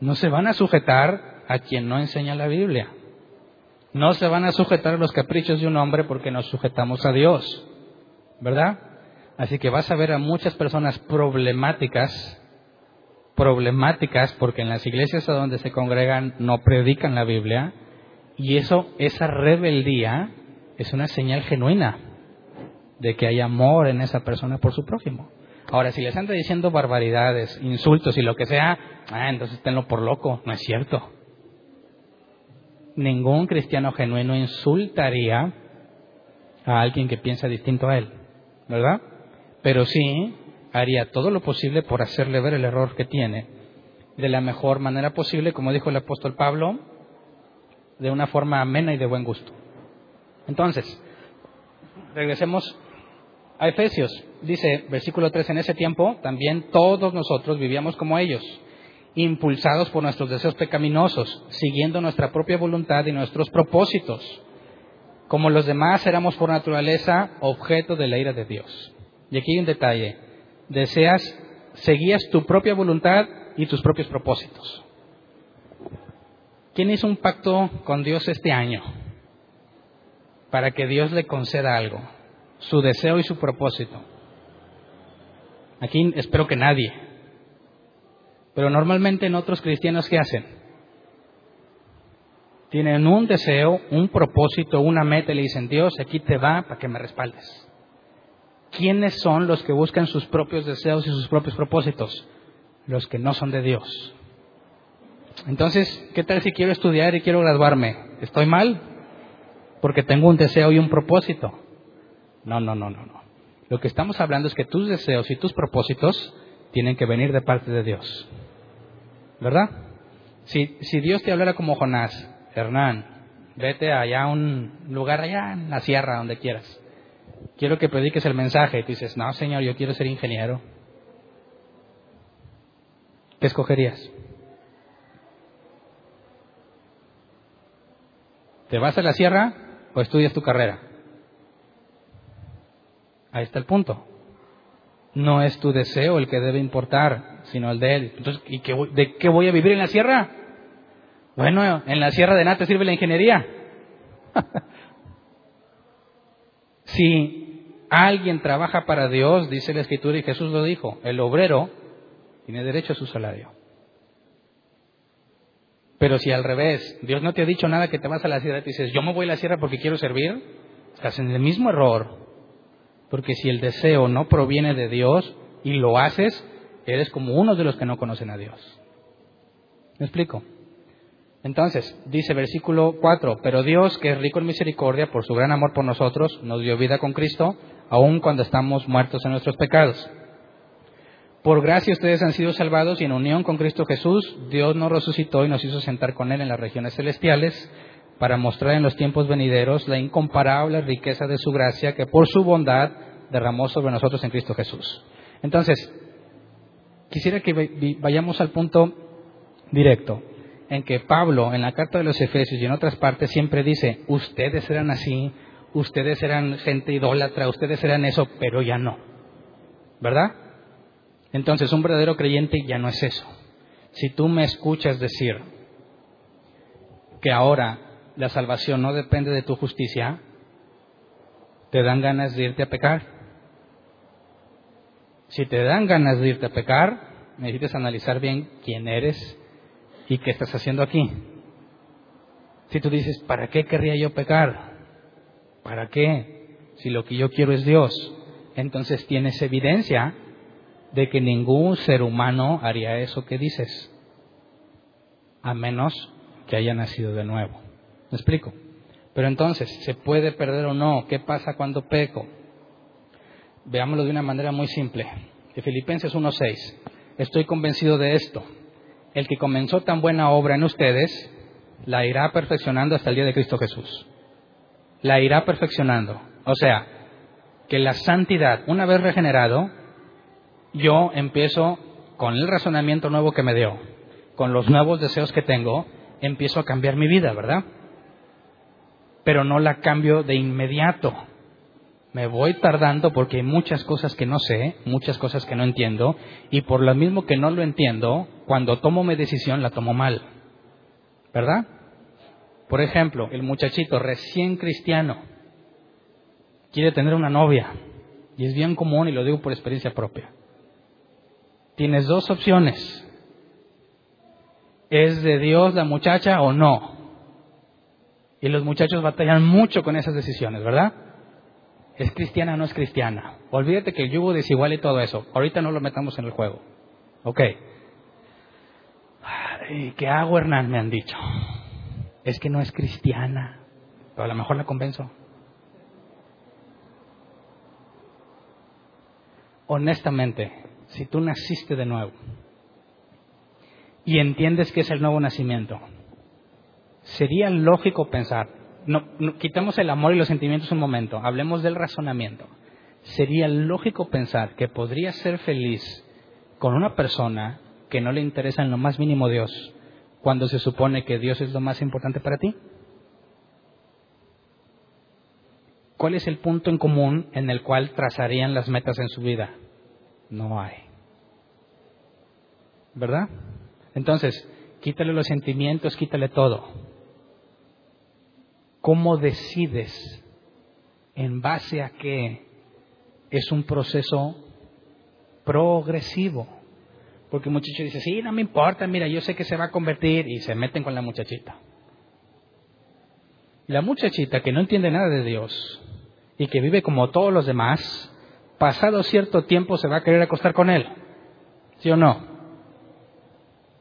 No se van a sujetar a quien no enseña la Biblia. No se van a sujetar a los caprichos de un hombre porque nos sujetamos a Dios. ¿Verdad? Así que vas a ver a muchas personas problemáticas, problemáticas porque en las iglesias a donde se congregan no predican la Biblia y eso, esa rebeldía es una señal genuina de que hay amor en esa persona por su prójimo. Ahora, si les anda diciendo barbaridades, insultos y lo que sea, ah, entonces tenlo por loco. No es cierto. Ningún cristiano genuino insultaría a alguien que piensa distinto a él, ¿verdad? Pero sí haría todo lo posible por hacerle ver el error que tiene de la mejor manera posible, como dijo el apóstol Pablo, de una forma amena y de buen gusto. Entonces, regresemos a Efesios. Dice, versículo 3, en ese tiempo también todos nosotros vivíamos como ellos, impulsados por nuestros deseos pecaminosos, siguiendo nuestra propia voluntad y nuestros propósitos. Como los demás éramos por naturaleza objeto de la ira de Dios. Y aquí hay un detalle. Deseas, seguías tu propia voluntad y tus propios propósitos. ¿Quién hizo un pacto con Dios este año para que Dios le conceda algo? su deseo y su propósito. Aquí espero que nadie. Pero normalmente en otros cristianos, ¿qué hacen? Tienen un deseo, un propósito, una meta y le dicen, Dios, aquí te va para que me respaldes. ¿Quiénes son los que buscan sus propios deseos y sus propios propósitos? Los que no son de Dios. Entonces, ¿qué tal si quiero estudiar y quiero graduarme? ¿Estoy mal? Porque tengo un deseo y un propósito. No, no, no, no, no. Lo que estamos hablando es que tus deseos y tus propósitos tienen que venir de parte de Dios. ¿Verdad? Si, si Dios te hablara como Jonás, Hernán, vete allá a un lugar allá en la sierra, donde quieras. Quiero que prediques el mensaje. Y tú dices, no, Señor, yo quiero ser ingeniero. ¿Qué escogerías? ¿Te vas a la sierra o estudias tu carrera? Ahí está el punto. No es tu deseo el que debe importar, sino el de Él. Entonces, ¿y de qué voy a vivir en la sierra? Bueno, en la sierra de nada te sirve la ingeniería. si alguien trabaja para Dios, dice la Escritura y Jesús lo dijo, el obrero tiene derecho a su salario. Pero si al revés, Dios no te ha dicho nada que te vas a la sierra y dices, yo me voy a la sierra porque quiero servir, estás en el mismo error. Porque si el deseo no proviene de Dios y lo haces, eres como uno de los que no conocen a Dios. ¿Me explico? Entonces, dice versículo 4, pero Dios, que es rico en misericordia, por su gran amor por nosotros, nos dio vida con Cristo, aun cuando estamos muertos en nuestros pecados. Por gracia ustedes han sido salvados y en unión con Cristo Jesús, Dios nos resucitó y nos hizo sentar con Él en las regiones celestiales para mostrar en los tiempos venideros la incomparable riqueza de su gracia que por su bondad derramó sobre nosotros en Cristo Jesús. Entonces, quisiera que vayamos al punto directo, en que Pablo en la carta de los Efesios y en otras partes siempre dice, ustedes eran así, ustedes eran gente idólatra, ustedes eran eso, pero ya no. ¿Verdad? Entonces, un verdadero creyente ya no es eso. Si tú me escuchas decir que ahora la salvación no depende de tu justicia, te dan ganas de irte a pecar. Si te dan ganas de irte a pecar, necesitas analizar bien quién eres y qué estás haciendo aquí. Si tú dices, ¿para qué querría yo pecar? ¿Para qué? Si lo que yo quiero es Dios, entonces tienes evidencia de que ningún ser humano haría eso que dices, a menos que haya nacido de nuevo. ¿Me explico? Pero entonces, ¿se puede perder o no? ¿Qué pasa cuando peco? Veámoslo de una manera muy simple. De Filipenses 1.6. Estoy convencido de esto, el que comenzó tan buena obra en ustedes, la irá perfeccionando hasta el día de Cristo Jesús. La irá perfeccionando. O sea, que la santidad, una vez regenerado, yo empiezo con el razonamiento nuevo que me dio, con los nuevos deseos que tengo, empiezo a cambiar mi vida, ¿verdad? Pero no la cambio de inmediato. Me voy tardando porque hay muchas cosas que no sé, muchas cosas que no entiendo, y por lo mismo que no lo entiendo, cuando tomo mi decisión la tomo mal. ¿Verdad? Por ejemplo, el muchachito recién cristiano quiere tener una novia, y es bien común y lo digo por experiencia propia. Tienes dos opciones. ¿Es de Dios la muchacha o no? Y los muchachos batallan mucho con esas decisiones, ¿verdad? ¿Es cristiana o no es cristiana? Olvídate que el yugo desigual y todo eso. Ahorita no lo metamos en el juego. Ok. ¿Qué hago, Hernán? Me han dicho. Es que no es cristiana. Pero a lo mejor la convenzo. Honestamente, si tú naciste de nuevo y entiendes que es el nuevo nacimiento, sería lógico pensar, no, quitemos el amor y los sentimientos un momento, hablemos del razonamiento. Sería lógico pensar que podrías ser feliz con una persona que no le interesa en lo más mínimo Dios, cuando se supone que Dios es lo más importante para ti? ¿Cuál es el punto en común en el cual trazarían las metas en su vida? No hay. ¿Verdad? Entonces, quítale los sentimientos, quítale todo. ¿Cómo decides en base a qué es un proceso progresivo? Porque el muchacho dice, sí, no me importa, mira, yo sé que se va a convertir y se meten con la muchachita. La muchachita que no entiende nada de Dios y que vive como todos los demás, pasado cierto tiempo se va a querer acostar con él. ¿Sí o no?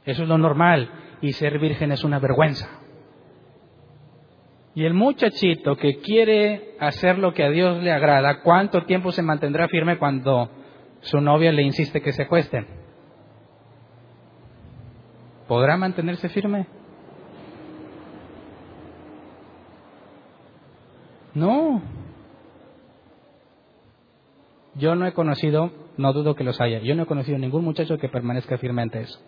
Eso es lo normal y ser virgen es una vergüenza. Y el muchachito que quiere hacer lo que a Dios le agrada, ¿cuánto tiempo se mantendrá firme cuando su novia le insiste que se acuesten? ¿Podrá mantenerse firme? No. Yo no he conocido, no dudo que los haya, yo no he conocido ningún muchacho que permanezca firme ante eso.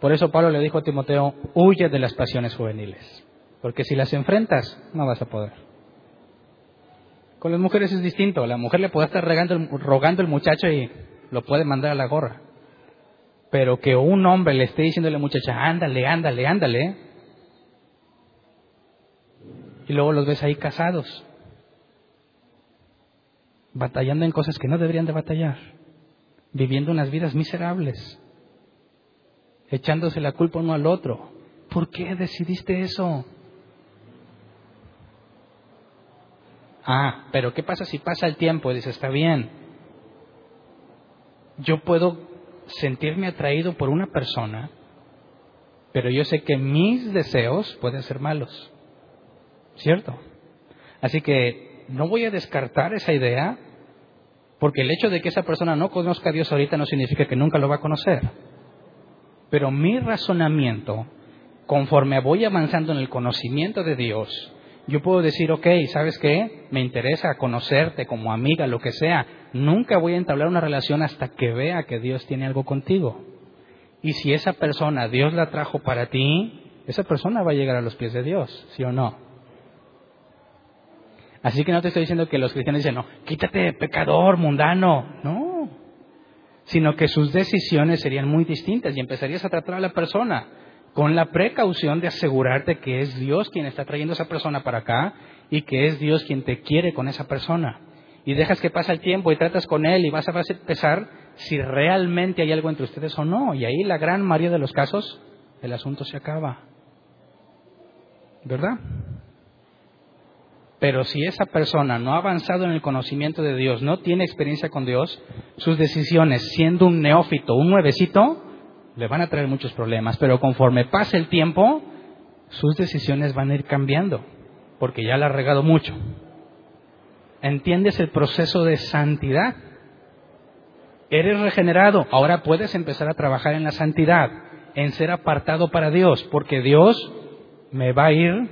Por eso Pablo le dijo a Timoteo, huye de las pasiones juveniles. Porque si las enfrentas, no vas a poder. Con las mujeres es distinto. La mujer le puede estar regando, rogando al muchacho y lo puede mandar a la gorra. Pero que un hombre le esté diciendo a la muchacha, ándale, ándale, ándale. Y luego los ves ahí casados. Batallando en cosas que no deberían de batallar. Viviendo unas vidas miserables. Echándose la culpa uno al otro. ¿Por qué decidiste eso? Ah, pero ¿qué pasa si pasa el tiempo? Y dice, está bien. Yo puedo sentirme atraído por una persona, pero yo sé que mis deseos pueden ser malos. ¿Cierto? Así que no voy a descartar esa idea, porque el hecho de que esa persona no conozca a Dios ahorita no significa que nunca lo va a conocer. Pero mi razonamiento, conforme voy avanzando en el conocimiento de Dios, yo puedo decir, ok, ¿sabes qué? Me interesa conocerte como amiga, lo que sea. Nunca voy a entablar una relación hasta que vea que Dios tiene algo contigo. Y si esa persona Dios la trajo para ti, esa persona va a llegar a los pies de Dios, ¿sí o no? Así que no te estoy diciendo que los cristianos dicen, no, quítate pecador, mundano. No. Sino que sus decisiones serían muy distintas y empezarías a tratar a la persona con la precaución de asegurarte que es Dios quien está trayendo a esa persona para acá y que es Dios quien te quiere con esa persona. Y dejas que pase el tiempo y tratas con él y vas a empezar si realmente hay algo entre ustedes o no. Y ahí la gran mayoría de los casos el asunto se acaba. ¿Verdad? Pero si esa persona no ha avanzado en el conocimiento de Dios, no tiene experiencia con Dios, sus decisiones, siendo un neófito, un nuevecito, le van a traer muchos problemas, pero conforme pase el tiempo, sus decisiones van a ir cambiando, porque ya la ha regado mucho. ¿Entiendes el proceso de santidad? Eres regenerado. Ahora puedes empezar a trabajar en la santidad, en ser apartado para Dios, porque Dios me va a ir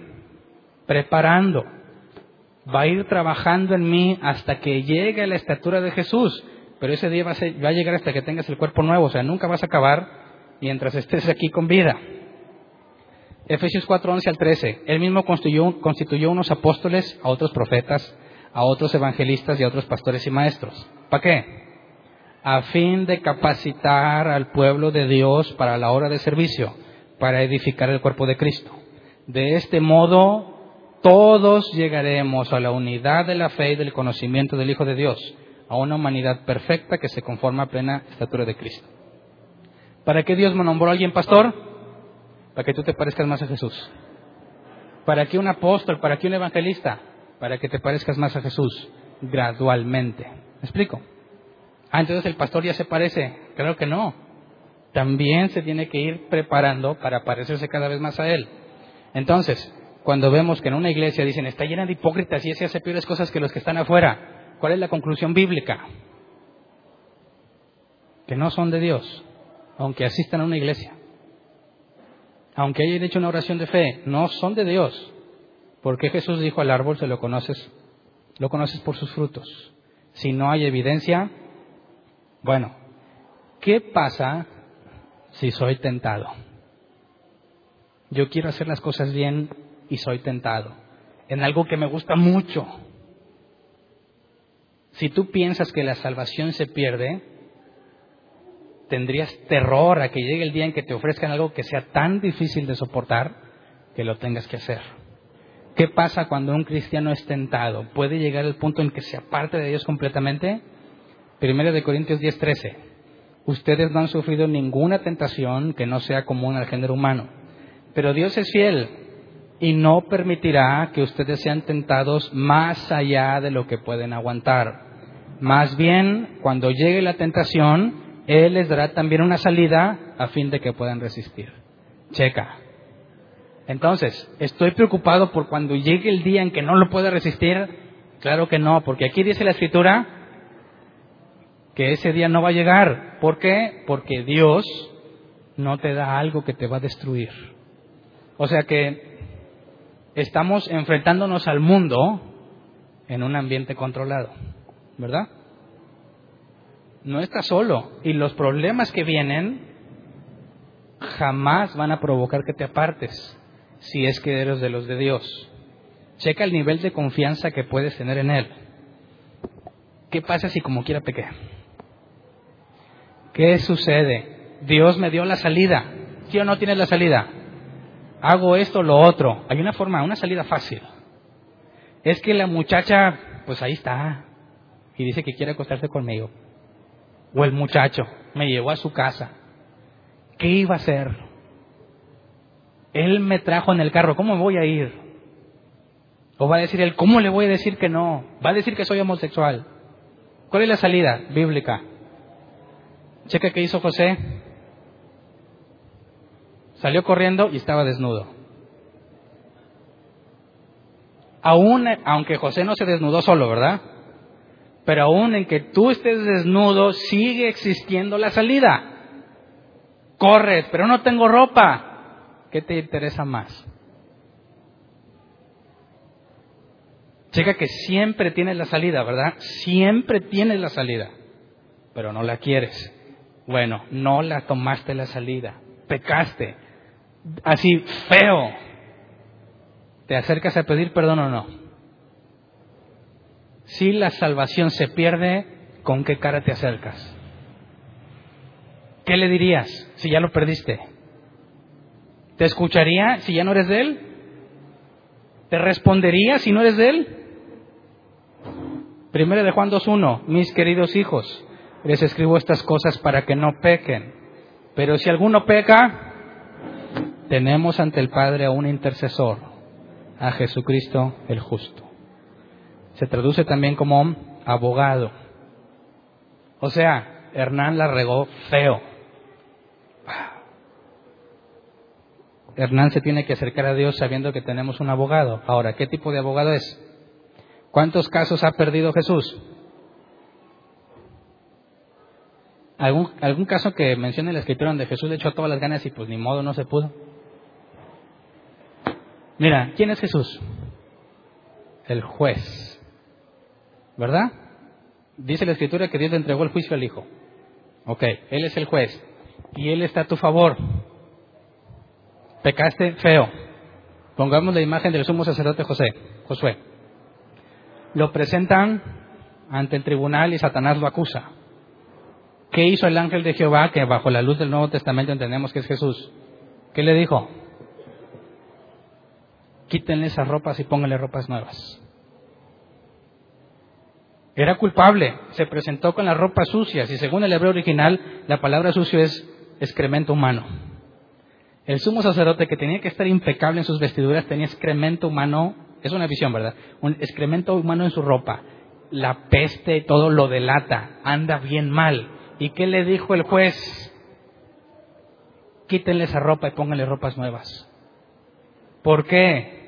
preparando, va a ir trabajando en mí hasta que llegue a la estatura de Jesús. Pero ese día va a, va a llegar hasta que tengas el cuerpo nuevo, o sea, nunca vas a acabar mientras estés aquí con vida. Efesios 4, 11 al 13. Él mismo constituyó, constituyó unos apóstoles, a otros profetas, a otros evangelistas y a otros pastores y maestros. ¿Para qué? A fin de capacitar al pueblo de Dios para la hora de servicio, para edificar el cuerpo de Cristo. De este modo, todos llegaremos a la unidad de la fe y del conocimiento del Hijo de Dios, a una humanidad perfecta que se conforma a plena estatura de Cristo. ¿Para qué Dios me nombró a alguien pastor? para que tú te parezcas más a Jesús. ¿Para qué un apóstol? ¿Para qué un evangelista? Para que te parezcas más a Jesús gradualmente. ¿Me explico? Ah, entonces el pastor ya se parece. Claro que no. También se tiene que ir preparando para parecerse cada vez más a Él. Entonces, cuando vemos que en una iglesia dicen está llena de hipócritas y ese hace peores cosas que los que están afuera, ¿cuál es la conclusión bíblica? Que no son de Dios, aunque asistan a una iglesia aunque hayan hecho una oración de fe, no son de Dios. Porque Jesús dijo al árbol, se lo conoces, lo conoces por sus frutos. Si no hay evidencia, bueno, ¿qué pasa si soy tentado? Yo quiero hacer las cosas bien y soy tentado en algo que me gusta mucho. Si tú piensas que la salvación se pierde, tendrías terror a que llegue el día en que te ofrezcan algo que sea tan difícil de soportar que lo tengas que hacer. ¿Qué pasa cuando un cristiano es tentado? ¿Puede llegar el punto en que se aparte de Dios completamente? Primero de Corintios 10:13. Ustedes no han sufrido ninguna tentación que no sea común al género humano. Pero Dios es fiel y no permitirá que ustedes sean tentados más allá de lo que pueden aguantar. Más bien, cuando llegue la tentación, él les dará también una salida a fin de que puedan resistir. Checa. Entonces, ¿estoy preocupado por cuando llegue el día en que no lo pueda resistir? Claro que no, porque aquí dice la escritura que ese día no va a llegar. ¿Por qué? Porque Dios no te da algo que te va a destruir. O sea que estamos enfrentándonos al mundo en un ambiente controlado, ¿verdad? No estás solo. Y los problemas que vienen jamás van a provocar que te apartes si es que eres de los de Dios. Checa el nivel de confianza que puedes tener en Él. ¿Qué pasa si como quiera pequé? ¿Qué sucede? Dios me dio la salida. ¿Sí o no tienes la salida? Hago esto, lo otro. Hay una forma, una salida fácil. Es que la muchacha, pues ahí está. Y dice que quiere acostarse conmigo. O el muchacho me llevó a su casa. ¿Qué iba a hacer? Él me trajo en el carro, ¿cómo voy a ir? O va a decir él, ¿cómo le voy a decir que no? Va a decir que soy homosexual. ¿Cuál es la salida bíblica? Checa qué hizo José. Salió corriendo y estaba desnudo. Aún, aunque José no se desnudó solo, ¿verdad? Pero aún en que tú estés desnudo, sigue existiendo la salida. Corres, pero no tengo ropa. ¿Qué te interesa más? Checa que siempre tienes la salida, ¿verdad? Siempre tienes la salida, pero no la quieres. Bueno, no la tomaste la salida, pecaste, así feo. ¿Te acercas a pedir perdón o no? Si la salvación se pierde, ¿con qué cara te acercas? ¿Qué le dirías si ya lo perdiste? ¿Te escucharía si ya no eres de Él? ¿Te respondería si no eres de Él? Primero de Juan 2.1, mis queridos hijos, les escribo estas cosas para que no pequen. Pero si alguno peca, tenemos ante el Padre a un intercesor, a Jesucristo el justo se traduce también como abogado. O sea, Hernán la regó feo. Hernán se tiene que acercar a Dios sabiendo que tenemos un abogado. Ahora, ¿qué tipo de abogado es? ¿Cuántos casos ha perdido Jesús? ¿Algún, ¿Algún caso que mencione la escritura donde Jesús le echó todas las ganas y pues ni modo no se pudo? Mira, ¿quién es Jesús? El juez. ¿Verdad? Dice la escritura que Dios le entregó el juicio al Hijo. Ok, Él es el juez. Y Él está a tu favor. Pecaste feo. Pongamos la imagen del sumo sacerdote José, Josué. Lo presentan ante el tribunal y Satanás lo acusa. ¿Qué hizo el ángel de Jehová que bajo la luz del Nuevo Testamento entendemos que es Jesús? ¿Qué le dijo? Quítenle esas ropas y pónganle ropas nuevas. Era culpable, se presentó con las ropas sucias y según el hebreo original la palabra sucio es excremento humano. El sumo sacerdote que tenía que estar impecable en sus vestiduras tenía excremento humano, es una visión, ¿verdad? Un excremento humano en su ropa. La peste, todo lo delata, anda bien mal. ¿Y qué le dijo el juez? Quítenle esa ropa y pónganle ropas nuevas. ¿Por qué?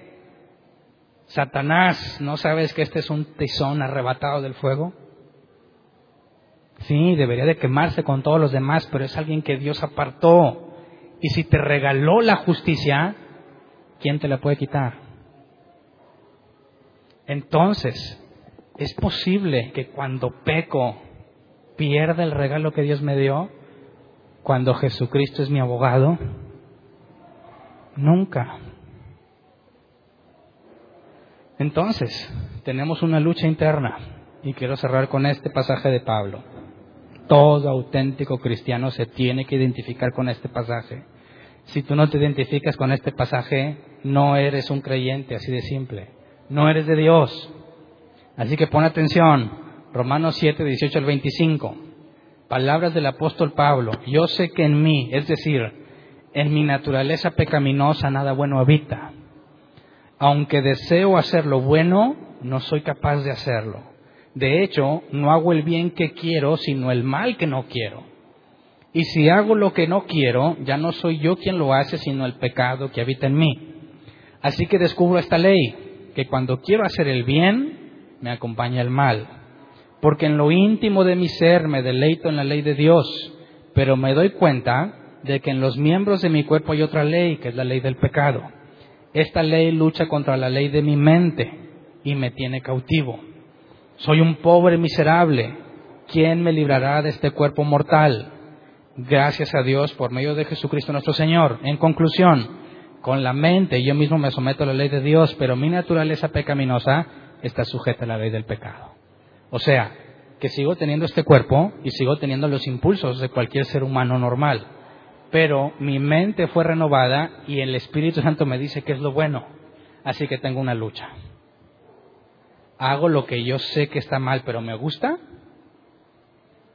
Satanás, ¿no sabes que este es un tizón arrebatado del fuego? Sí, debería de quemarse con todos los demás, pero es alguien que Dios apartó. Y si te regaló la justicia, ¿quién te la puede quitar? Entonces, es posible que cuando peco pierda el regalo que Dios me dio cuando Jesucristo es mi abogado? Nunca. Entonces, tenemos una lucha interna y quiero cerrar con este pasaje de Pablo. Todo auténtico cristiano se tiene que identificar con este pasaje. Si tú no te identificas con este pasaje, no eres un creyente, así de simple. No eres de Dios. Así que pon atención. Romanos 7, 18 al 25. Palabras del apóstol Pablo. Yo sé que en mí, es decir, en mi naturaleza pecaminosa, nada bueno habita. Aunque deseo hacer lo bueno, no soy capaz de hacerlo. De hecho, no hago el bien que quiero, sino el mal que no quiero. Y si hago lo que no quiero, ya no soy yo quien lo hace, sino el pecado que habita en mí. Así que descubro esta ley, que cuando quiero hacer el bien, me acompaña el mal porque en lo íntimo de mi ser me deleito en la ley de Dios, pero me doy cuenta de que en los miembros de mi cuerpo hay otra ley, que es la ley del pecado. Esta ley lucha contra la ley de mi mente y me tiene cautivo. Soy un pobre miserable. ¿Quién me librará de este cuerpo mortal? Gracias a Dios por medio de Jesucristo nuestro Señor. En conclusión, con la mente yo mismo me someto a la ley de Dios, pero mi naturaleza pecaminosa está sujeta a la ley del pecado. O sea, que sigo teniendo este cuerpo y sigo teniendo los impulsos de cualquier ser humano normal. Pero mi mente fue renovada y el Espíritu Santo me dice que es lo bueno. Así que tengo una lucha. ¿Hago lo que yo sé que está mal pero me gusta?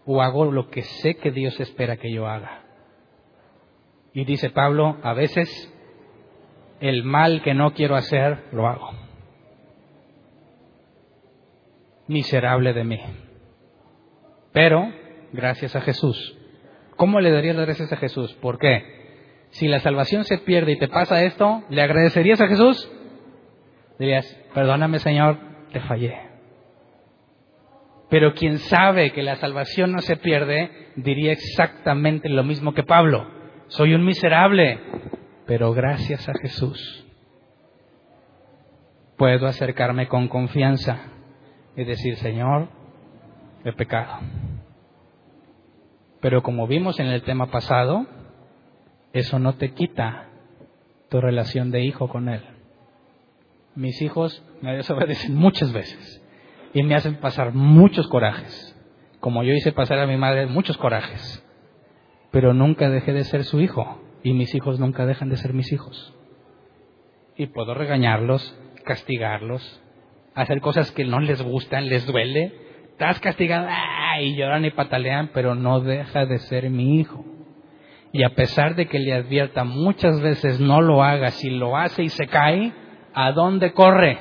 ¿O hago lo que sé que Dios espera que yo haga? Y dice Pablo, a veces el mal que no quiero hacer, lo hago miserable de mí. Pero, gracias a Jesús. ¿Cómo le darías las gracias a Jesús? ¿Por qué? Si la salvación se pierde y te pasa esto, ¿le agradecerías a Jesús? Dirías, perdóname Señor, te fallé. Pero quien sabe que la salvación no se pierde, diría exactamente lo mismo que Pablo. Soy un miserable, pero gracias a Jesús puedo acercarme con confianza y decir, Señor, he pecado. Pero como vimos en el tema pasado, eso no te quita tu relación de hijo con Él. Mis hijos me desobedecen muchas veces y me hacen pasar muchos corajes, como yo hice pasar a mi madre muchos corajes, pero nunca dejé de ser su hijo y mis hijos nunca dejan de ser mis hijos. Y puedo regañarlos, castigarlos, hacer cosas que no les gustan, les duele, estás castigado y lloran y patalean, pero no deja de ser mi hijo. Y a pesar de que le advierta muchas veces no lo haga, si lo hace y se cae, ¿a dónde corre?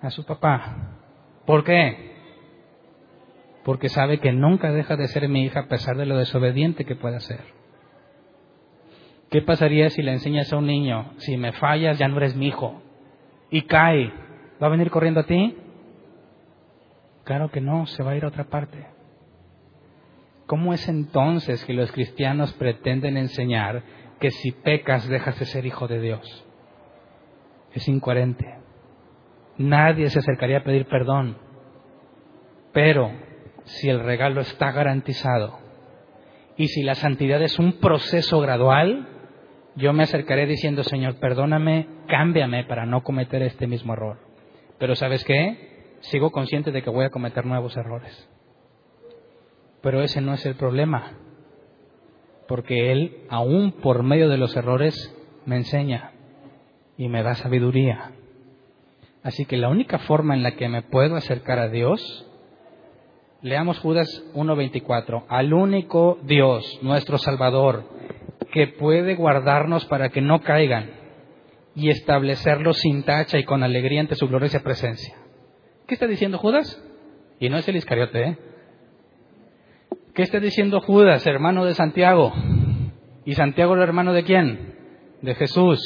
A su papá. ¿Por qué? Porque sabe que nunca deja de ser mi hija a pesar de lo desobediente que pueda ser. ¿Qué pasaría si le enseñas a un niño, si me fallas ya no eres mi hijo? y cae, ¿va a venir corriendo a ti? Claro que no, se va a ir a otra parte. ¿Cómo es entonces que los cristianos pretenden enseñar que si pecas dejas de ser hijo de Dios? Es incoherente. Nadie se acercaría a pedir perdón. Pero si el regalo está garantizado y si la santidad es un proceso gradual, yo me acercaré diciendo, Señor, perdóname, cámbiame para no cometer este mismo error. Pero ¿sabes qué? Sigo consciente de que voy a cometer nuevos errores. Pero ese no es el problema, porque Él, aún por medio de los errores, me enseña y me da sabiduría. Así que la única forma en la que me puedo acercar a Dios, leamos Judas 1.24, al único Dios, nuestro Salvador, que puede guardarnos para que no caigan y establecerlos sin tacha y con alegría ante su gloriosa presencia. ¿Qué está diciendo Judas? Y no es el Iscariote, ¿eh? ¿Qué está diciendo Judas, hermano de Santiago? ¿Y Santiago el hermano de quién? De Jesús.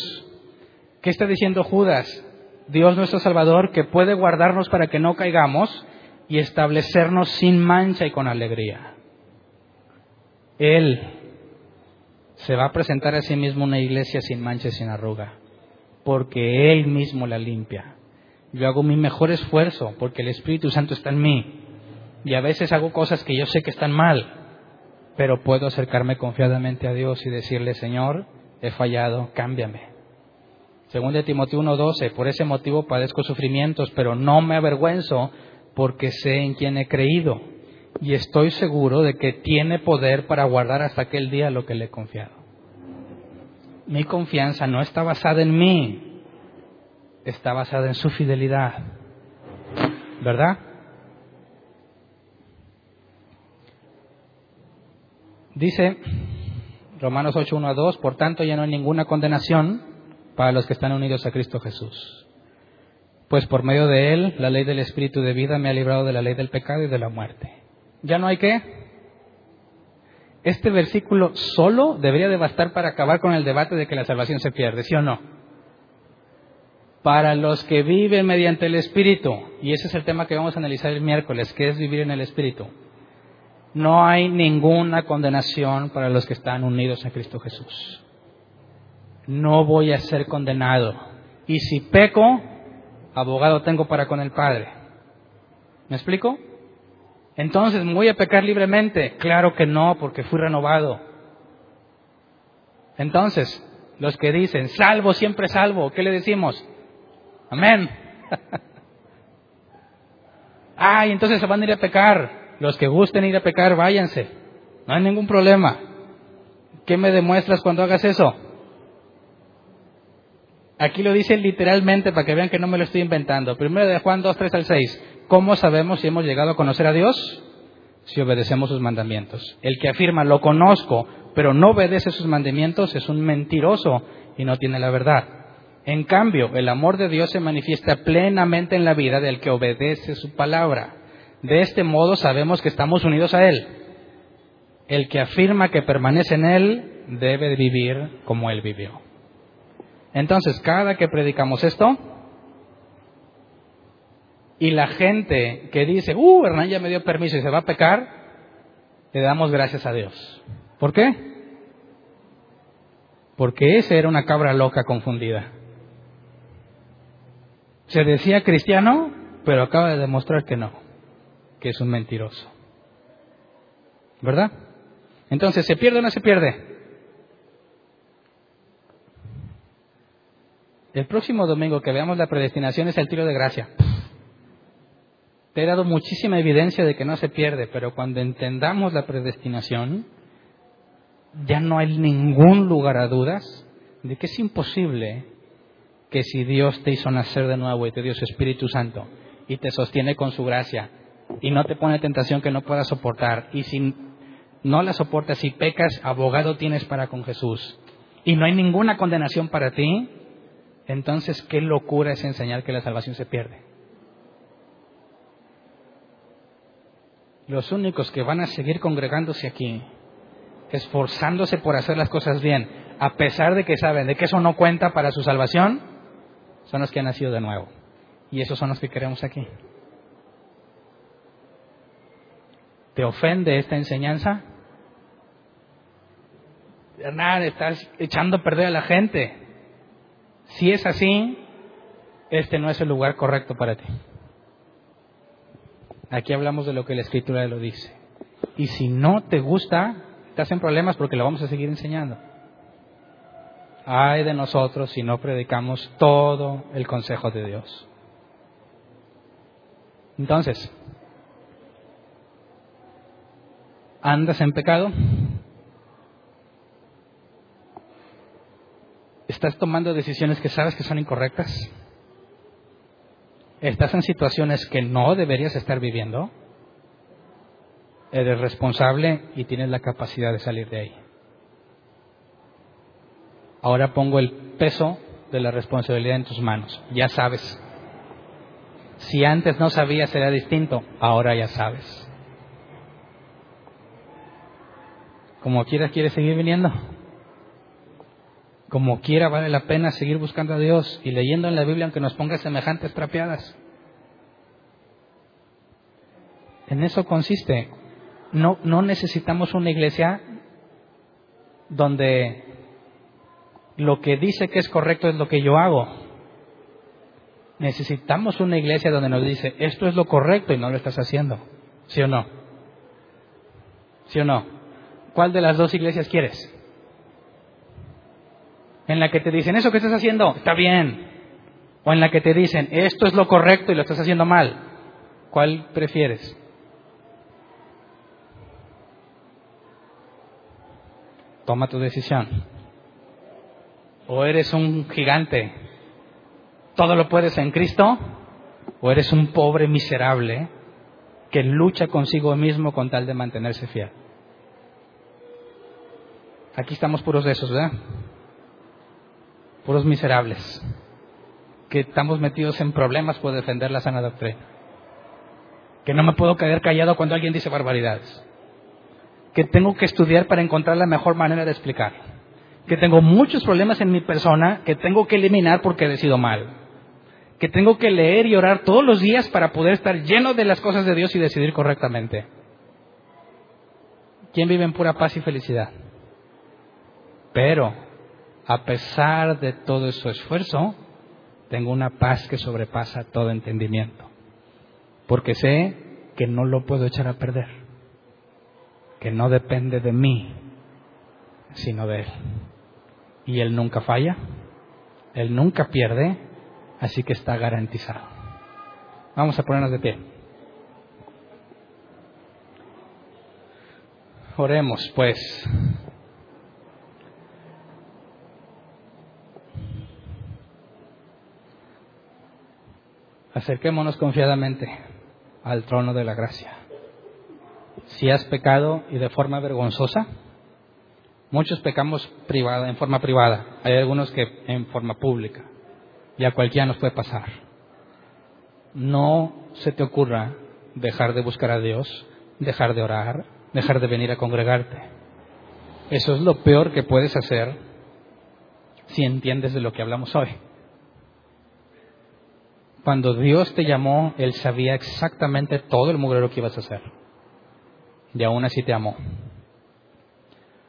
¿Qué está diciendo Judas? Dios nuestro Salvador que puede guardarnos para que no caigamos y establecernos sin mancha y con alegría. Él se va a presentar a sí mismo una iglesia sin mancha y sin arruga, porque Él mismo la limpia. Yo hago mi mejor esfuerzo porque el Espíritu Santo está en mí y a veces hago cosas que yo sé que están mal, pero puedo acercarme confiadamente a Dios y decirle, Señor, he fallado, cámbiame. Según de Timoteo 1:12, por ese motivo padezco sufrimientos, pero no me avergüenzo porque sé en quién he creído y estoy seguro de que tiene poder para guardar hasta aquel día lo que le he confiado. Mi confianza no está basada en mí, está basada en su fidelidad. ¿Verdad? Dice Romanos 8, 1 a 2, por tanto ya no hay ninguna condenación para los que están unidos a Cristo Jesús. Pues por medio de Él, la ley del Espíritu de vida me ha librado de la ley del pecado y de la muerte. ¿Ya no hay qué? Este versículo solo debería de bastar para acabar con el debate de que la salvación se pierde, ¿sí o no? Para los que viven mediante el Espíritu, y ese es el tema que vamos a analizar el miércoles, que es vivir en el Espíritu no hay ninguna condenación para los que están unidos a Cristo Jesús. No voy a ser condenado. Y si peco, abogado tengo para con el Padre. ¿Me explico? Entonces, ¿me voy a pecar libremente? Claro que no, porque fui renovado. Entonces, los que dicen, salvo, siempre salvo, ¿qué le decimos? Amén. Ay, entonces se van a ir a pecar. Los que gusten ir a pecar, váyanse. No hay ningún problema. ¿Qué me demuestras cuando hagas eso? Aquí lo dice literalmente para que vean que no me lo estoy inventando. Primero de Juan 2, 3 al 6. ¿Cómo sabemos si hemos llegado a conocer a Dios? Si obedecemos sus mandamientos. El que afirma lo conozco, pero no obedece sus mandamientos es un mentiroso y no tiene la verdad. En cambio, el amor de Dios se manifiesta plenamente en la vida del que obedece su palabra. De este modo sabemos que estamos unidos a Él. El que afirma que permanece en Él debe vivir como Él vivió. Entonces, cada que predicamos esto, y la gente que dice, uh, Hernán ya me dio permiso y se va a pecar, le damos gracias a Dios. ¿Por qué? Porque ese era una cabra loca confundida. Se decía cristiano, pero acaba de demostrar que no que es un mentiroso. ¿Verdad? Entonces, ¿se pierde o no se pierde? El próximo domingo que veamos la predestinación es el tiro de gracia. Te he dado muchísima evidencia de que no se pierde, pero cuando entendamos la predestinación, ya no hay ningún lugar a dudas de que es imposible que si Dios te hizo nacer de nuevo y te dio su Espíritu Santo y te sostiene con su gracia y no te pone tentación que no puedas soportar. Y si no la soportas y pecas, abogado tienes para con Jesús. Y no hay ninguna condenación para ti, entonces qué locura es enseñar que la salvación se pierde. Los únicos que van a seguir congregándose aquí, esforzándose por hacer las cosas bien, a pesar de que saben de que eso no cuenta para su salvación, son los que han nacido de nuevo. Y esos son los que queremos aquí. ¿Te ofende esta enseñanza? Hernán, estás echando a perder a la gente. Si es así, este no es el lugar correcto para ti. Aquí hablamos de lo que la escritura lo dice. Y si no te gusta, estás en problemas porque lo vamos a seguir enseñando. Ay de nosotros si no predicamos todo el consejo de Dios. Entonces, ¿andas en pecado? ¿Estás tomando decisiones que sabes que son incorrectas? ¿Estás en situaciones que no deberías estar viviendo? Eres responsable y tienes la capacidad de salir de ahí. Ahora pongo el peso de la responsabilidad en tus manos. Ya sabes. Si antes no sabías era distinto, ahora ya sabes. Como quieras, quieres seguir viniendo. Como quiera, vale la pena seguir buscando a Dios y leyendo en la Biblia aunque nos ponga semejantes trapeadas. En eso consiste. No, no necesitamos una iglesia donde lo que dice que es correcto es lo que yo hago. Necesitamos una iglesia donde nos dice, esto es lo correcto y no lo estás haciendo. ¿Sí o no? ¿Sí o no? ¿Cuál de las dos iglesias quieres? En la que te dicen, eso que estás haciendo está bien. O en la que te dicen, esto es lo correcto y lo estás haciendo mal. ¿Cuál prefieres? Toma tu decisión. O eres un gigante, todo lo puedes en Cristo, o eres un pobre miserable que lucha consigo mismo con tal de mantenerse fiel. Aquí estamos puros de esos, ¿verdad? Puros miserables, que estamos metidos en problemas por defender la sana doctrina. Que no me puedo quedar callado cuando alguien dice barbaridades. Que tengo que estudiar para encontrar la mejor manera de explicar. Que tengo muchos problemas en mi persona que tengo que eliminar porque he decidido mal. Que tengo que leer y orar todos los días para poder estar lleno de las cosas de Dios y decidir correctamente. ¿Quién vive en pura paz y felicidad? Pero, a pesar de todo su esfuerzo, tengo una paz que sobrepasa todo entendimiento. Porque sé que no lo puedo echar a perder. Que no depende de mí, sino de Él. Y Él nunca falla, Él nunca pierde, así que está garantizado. Vamos a ponernos de pie. Oremos, pues. Acerquémonos confiadamente al trono de la gracia. Si has pecado y de forma vergonzosa, muchos pecamos privada, en forma privada, hay algunos que en forma pública, y a cualquiera nos puede pasar. No se te ocurra dejar de buscar a Dios, dejar de orar, dejar de venir a congregarte. Eso es lo peor que puedes hacer si entiendes de lo que hablamos hoy. Cuando Dios te llamó, Él sabía exactamente todo el mugrero que ibas a hacer. Y aún así te amó.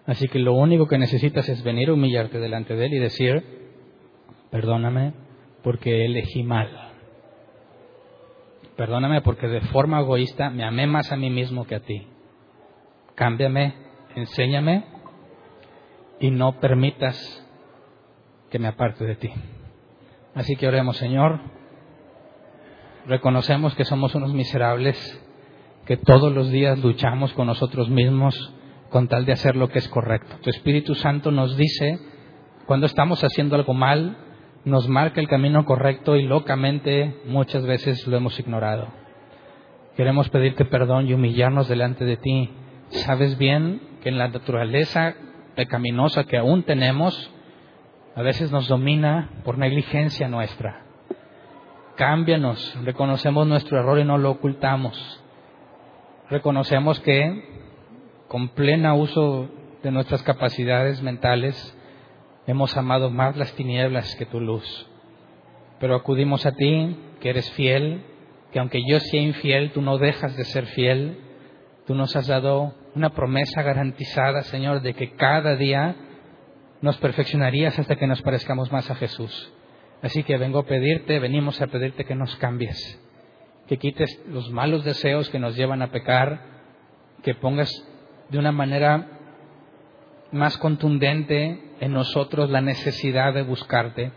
Así que lo único que necesitas es venir a humillarte delante de Él y decir, perdóname porque elegí mal. Perdóname porque de forma egoísta me amé más a mí mismo que a ti. Cámbiame, enséñame y no permitas que me aparte de ti. Así que oremos, Señor reconocemos que somos unos miserables, que todos los días luchamos con nosotros mismos con tal de hacer lo que es correcto. Tu Espíritu Santo nos dice, cuando estamos haciendo algo mal, nos marca el camino correcto y locamente muchas veces lo hemos ignorado. Queremos pedirte perdón y humillarnos delante de ti. Sabes bien que en la naturaleza pecaminosa que aún tenemos, a veces nos domina por negligencia nuestra. Cámbianos, reconocemos nuestro error y no lo ocultamos. Reconocemos que con plena uso de nuestras capacidades mentales hemos amado más las tinieblas que tu luz. Pero acudimos a ti, que eres fiel, que aunque yo sea infiel, tú no dejas de ser fiel. Tú nos has dado una promesa garantizada, Señor, de que cada día nos perfeccionarías hasta que nos parezcamos más a Jesús. Así que vengo a pedirte, venimos a pedirte que nos cambies, que quites los malos deseos que nos llevan a pecar, que pongas de una manera más contundente en nosotros la necesidad de buscarte,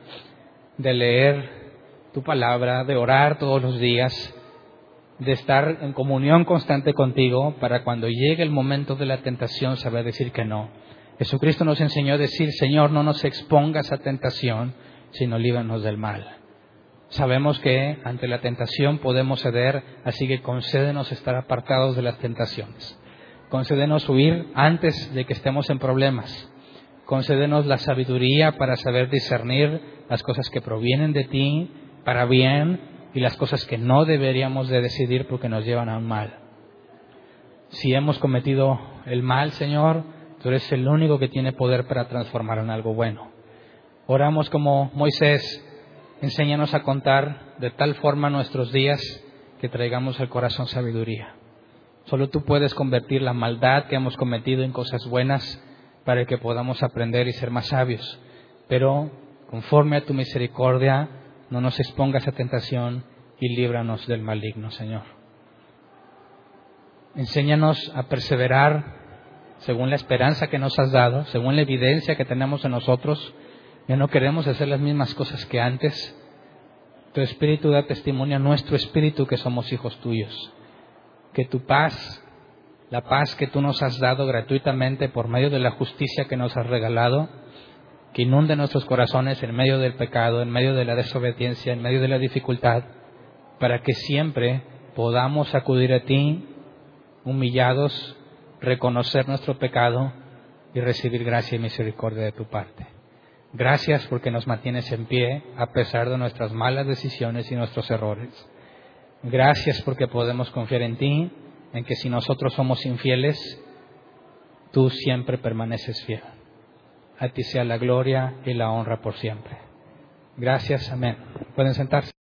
de leer tu palabra, de orar todos los días, de estar en comunión constante contigo para cuando llegue el momento de la tentación saber decir que no. Jesucristo nos enseñó a decir, Señor, no nos expongas a tentación, sino líbranos del mal. Sabemos que ante la tentación podemos ceder, así que concédenos estar apartados de las tentaciones. Concédenos huir antes de que estemos en problemas. Concédenos la sabiduría para saber discernir las cosas que provienen de ti para bien y las cosas que no deberíamos de decidir porque nos llevan a un mal. Si hemos cometido el mal, Señor, tú eres el único que tiene poder para transformar en algo bueno. Oramos como Moisés, enséñanos a contar de tal forma nuestros días que traigamos al corazón sabiduría. Solo tú puedes convertir la maldad que hemos cometido en cosas buenas para que podamos aprender y ser más sabios. Pero conforme a tu misericordia, no nos expongas a tentación y líbranos del maligno, Señor. Enséñanos a perseverar según la esperanza que nos has dado, según la evidencia que tenemos en nosotros. Ya no queremos hacer las mismas cosas que antes. Tu espíritu da testimonio a nuestro espíritu que somos hijos tuyos. Que tu paz, la paz que tú nos has dado gratuitamente por medio de la justicia que nos has regalado, que inunde nuestros corazones en medio del pecado, en medio de la desobediencia, en medio de la dificultad, para que siempre podamos acudir a ti humillados, reconocer nuestro pecado y recibir gracia y misericordia de tu parte. Gracias porque nos mantienes en pie a pesar de nuestras malas decisiones y nuestros errores. Gracias porque podemos confiar en ti, en que si nosotros somos infieles, tú siempre permaneces fiel. A ti sea la gloria y la honra por siempre. Gracias, amén. Pueden sentarse.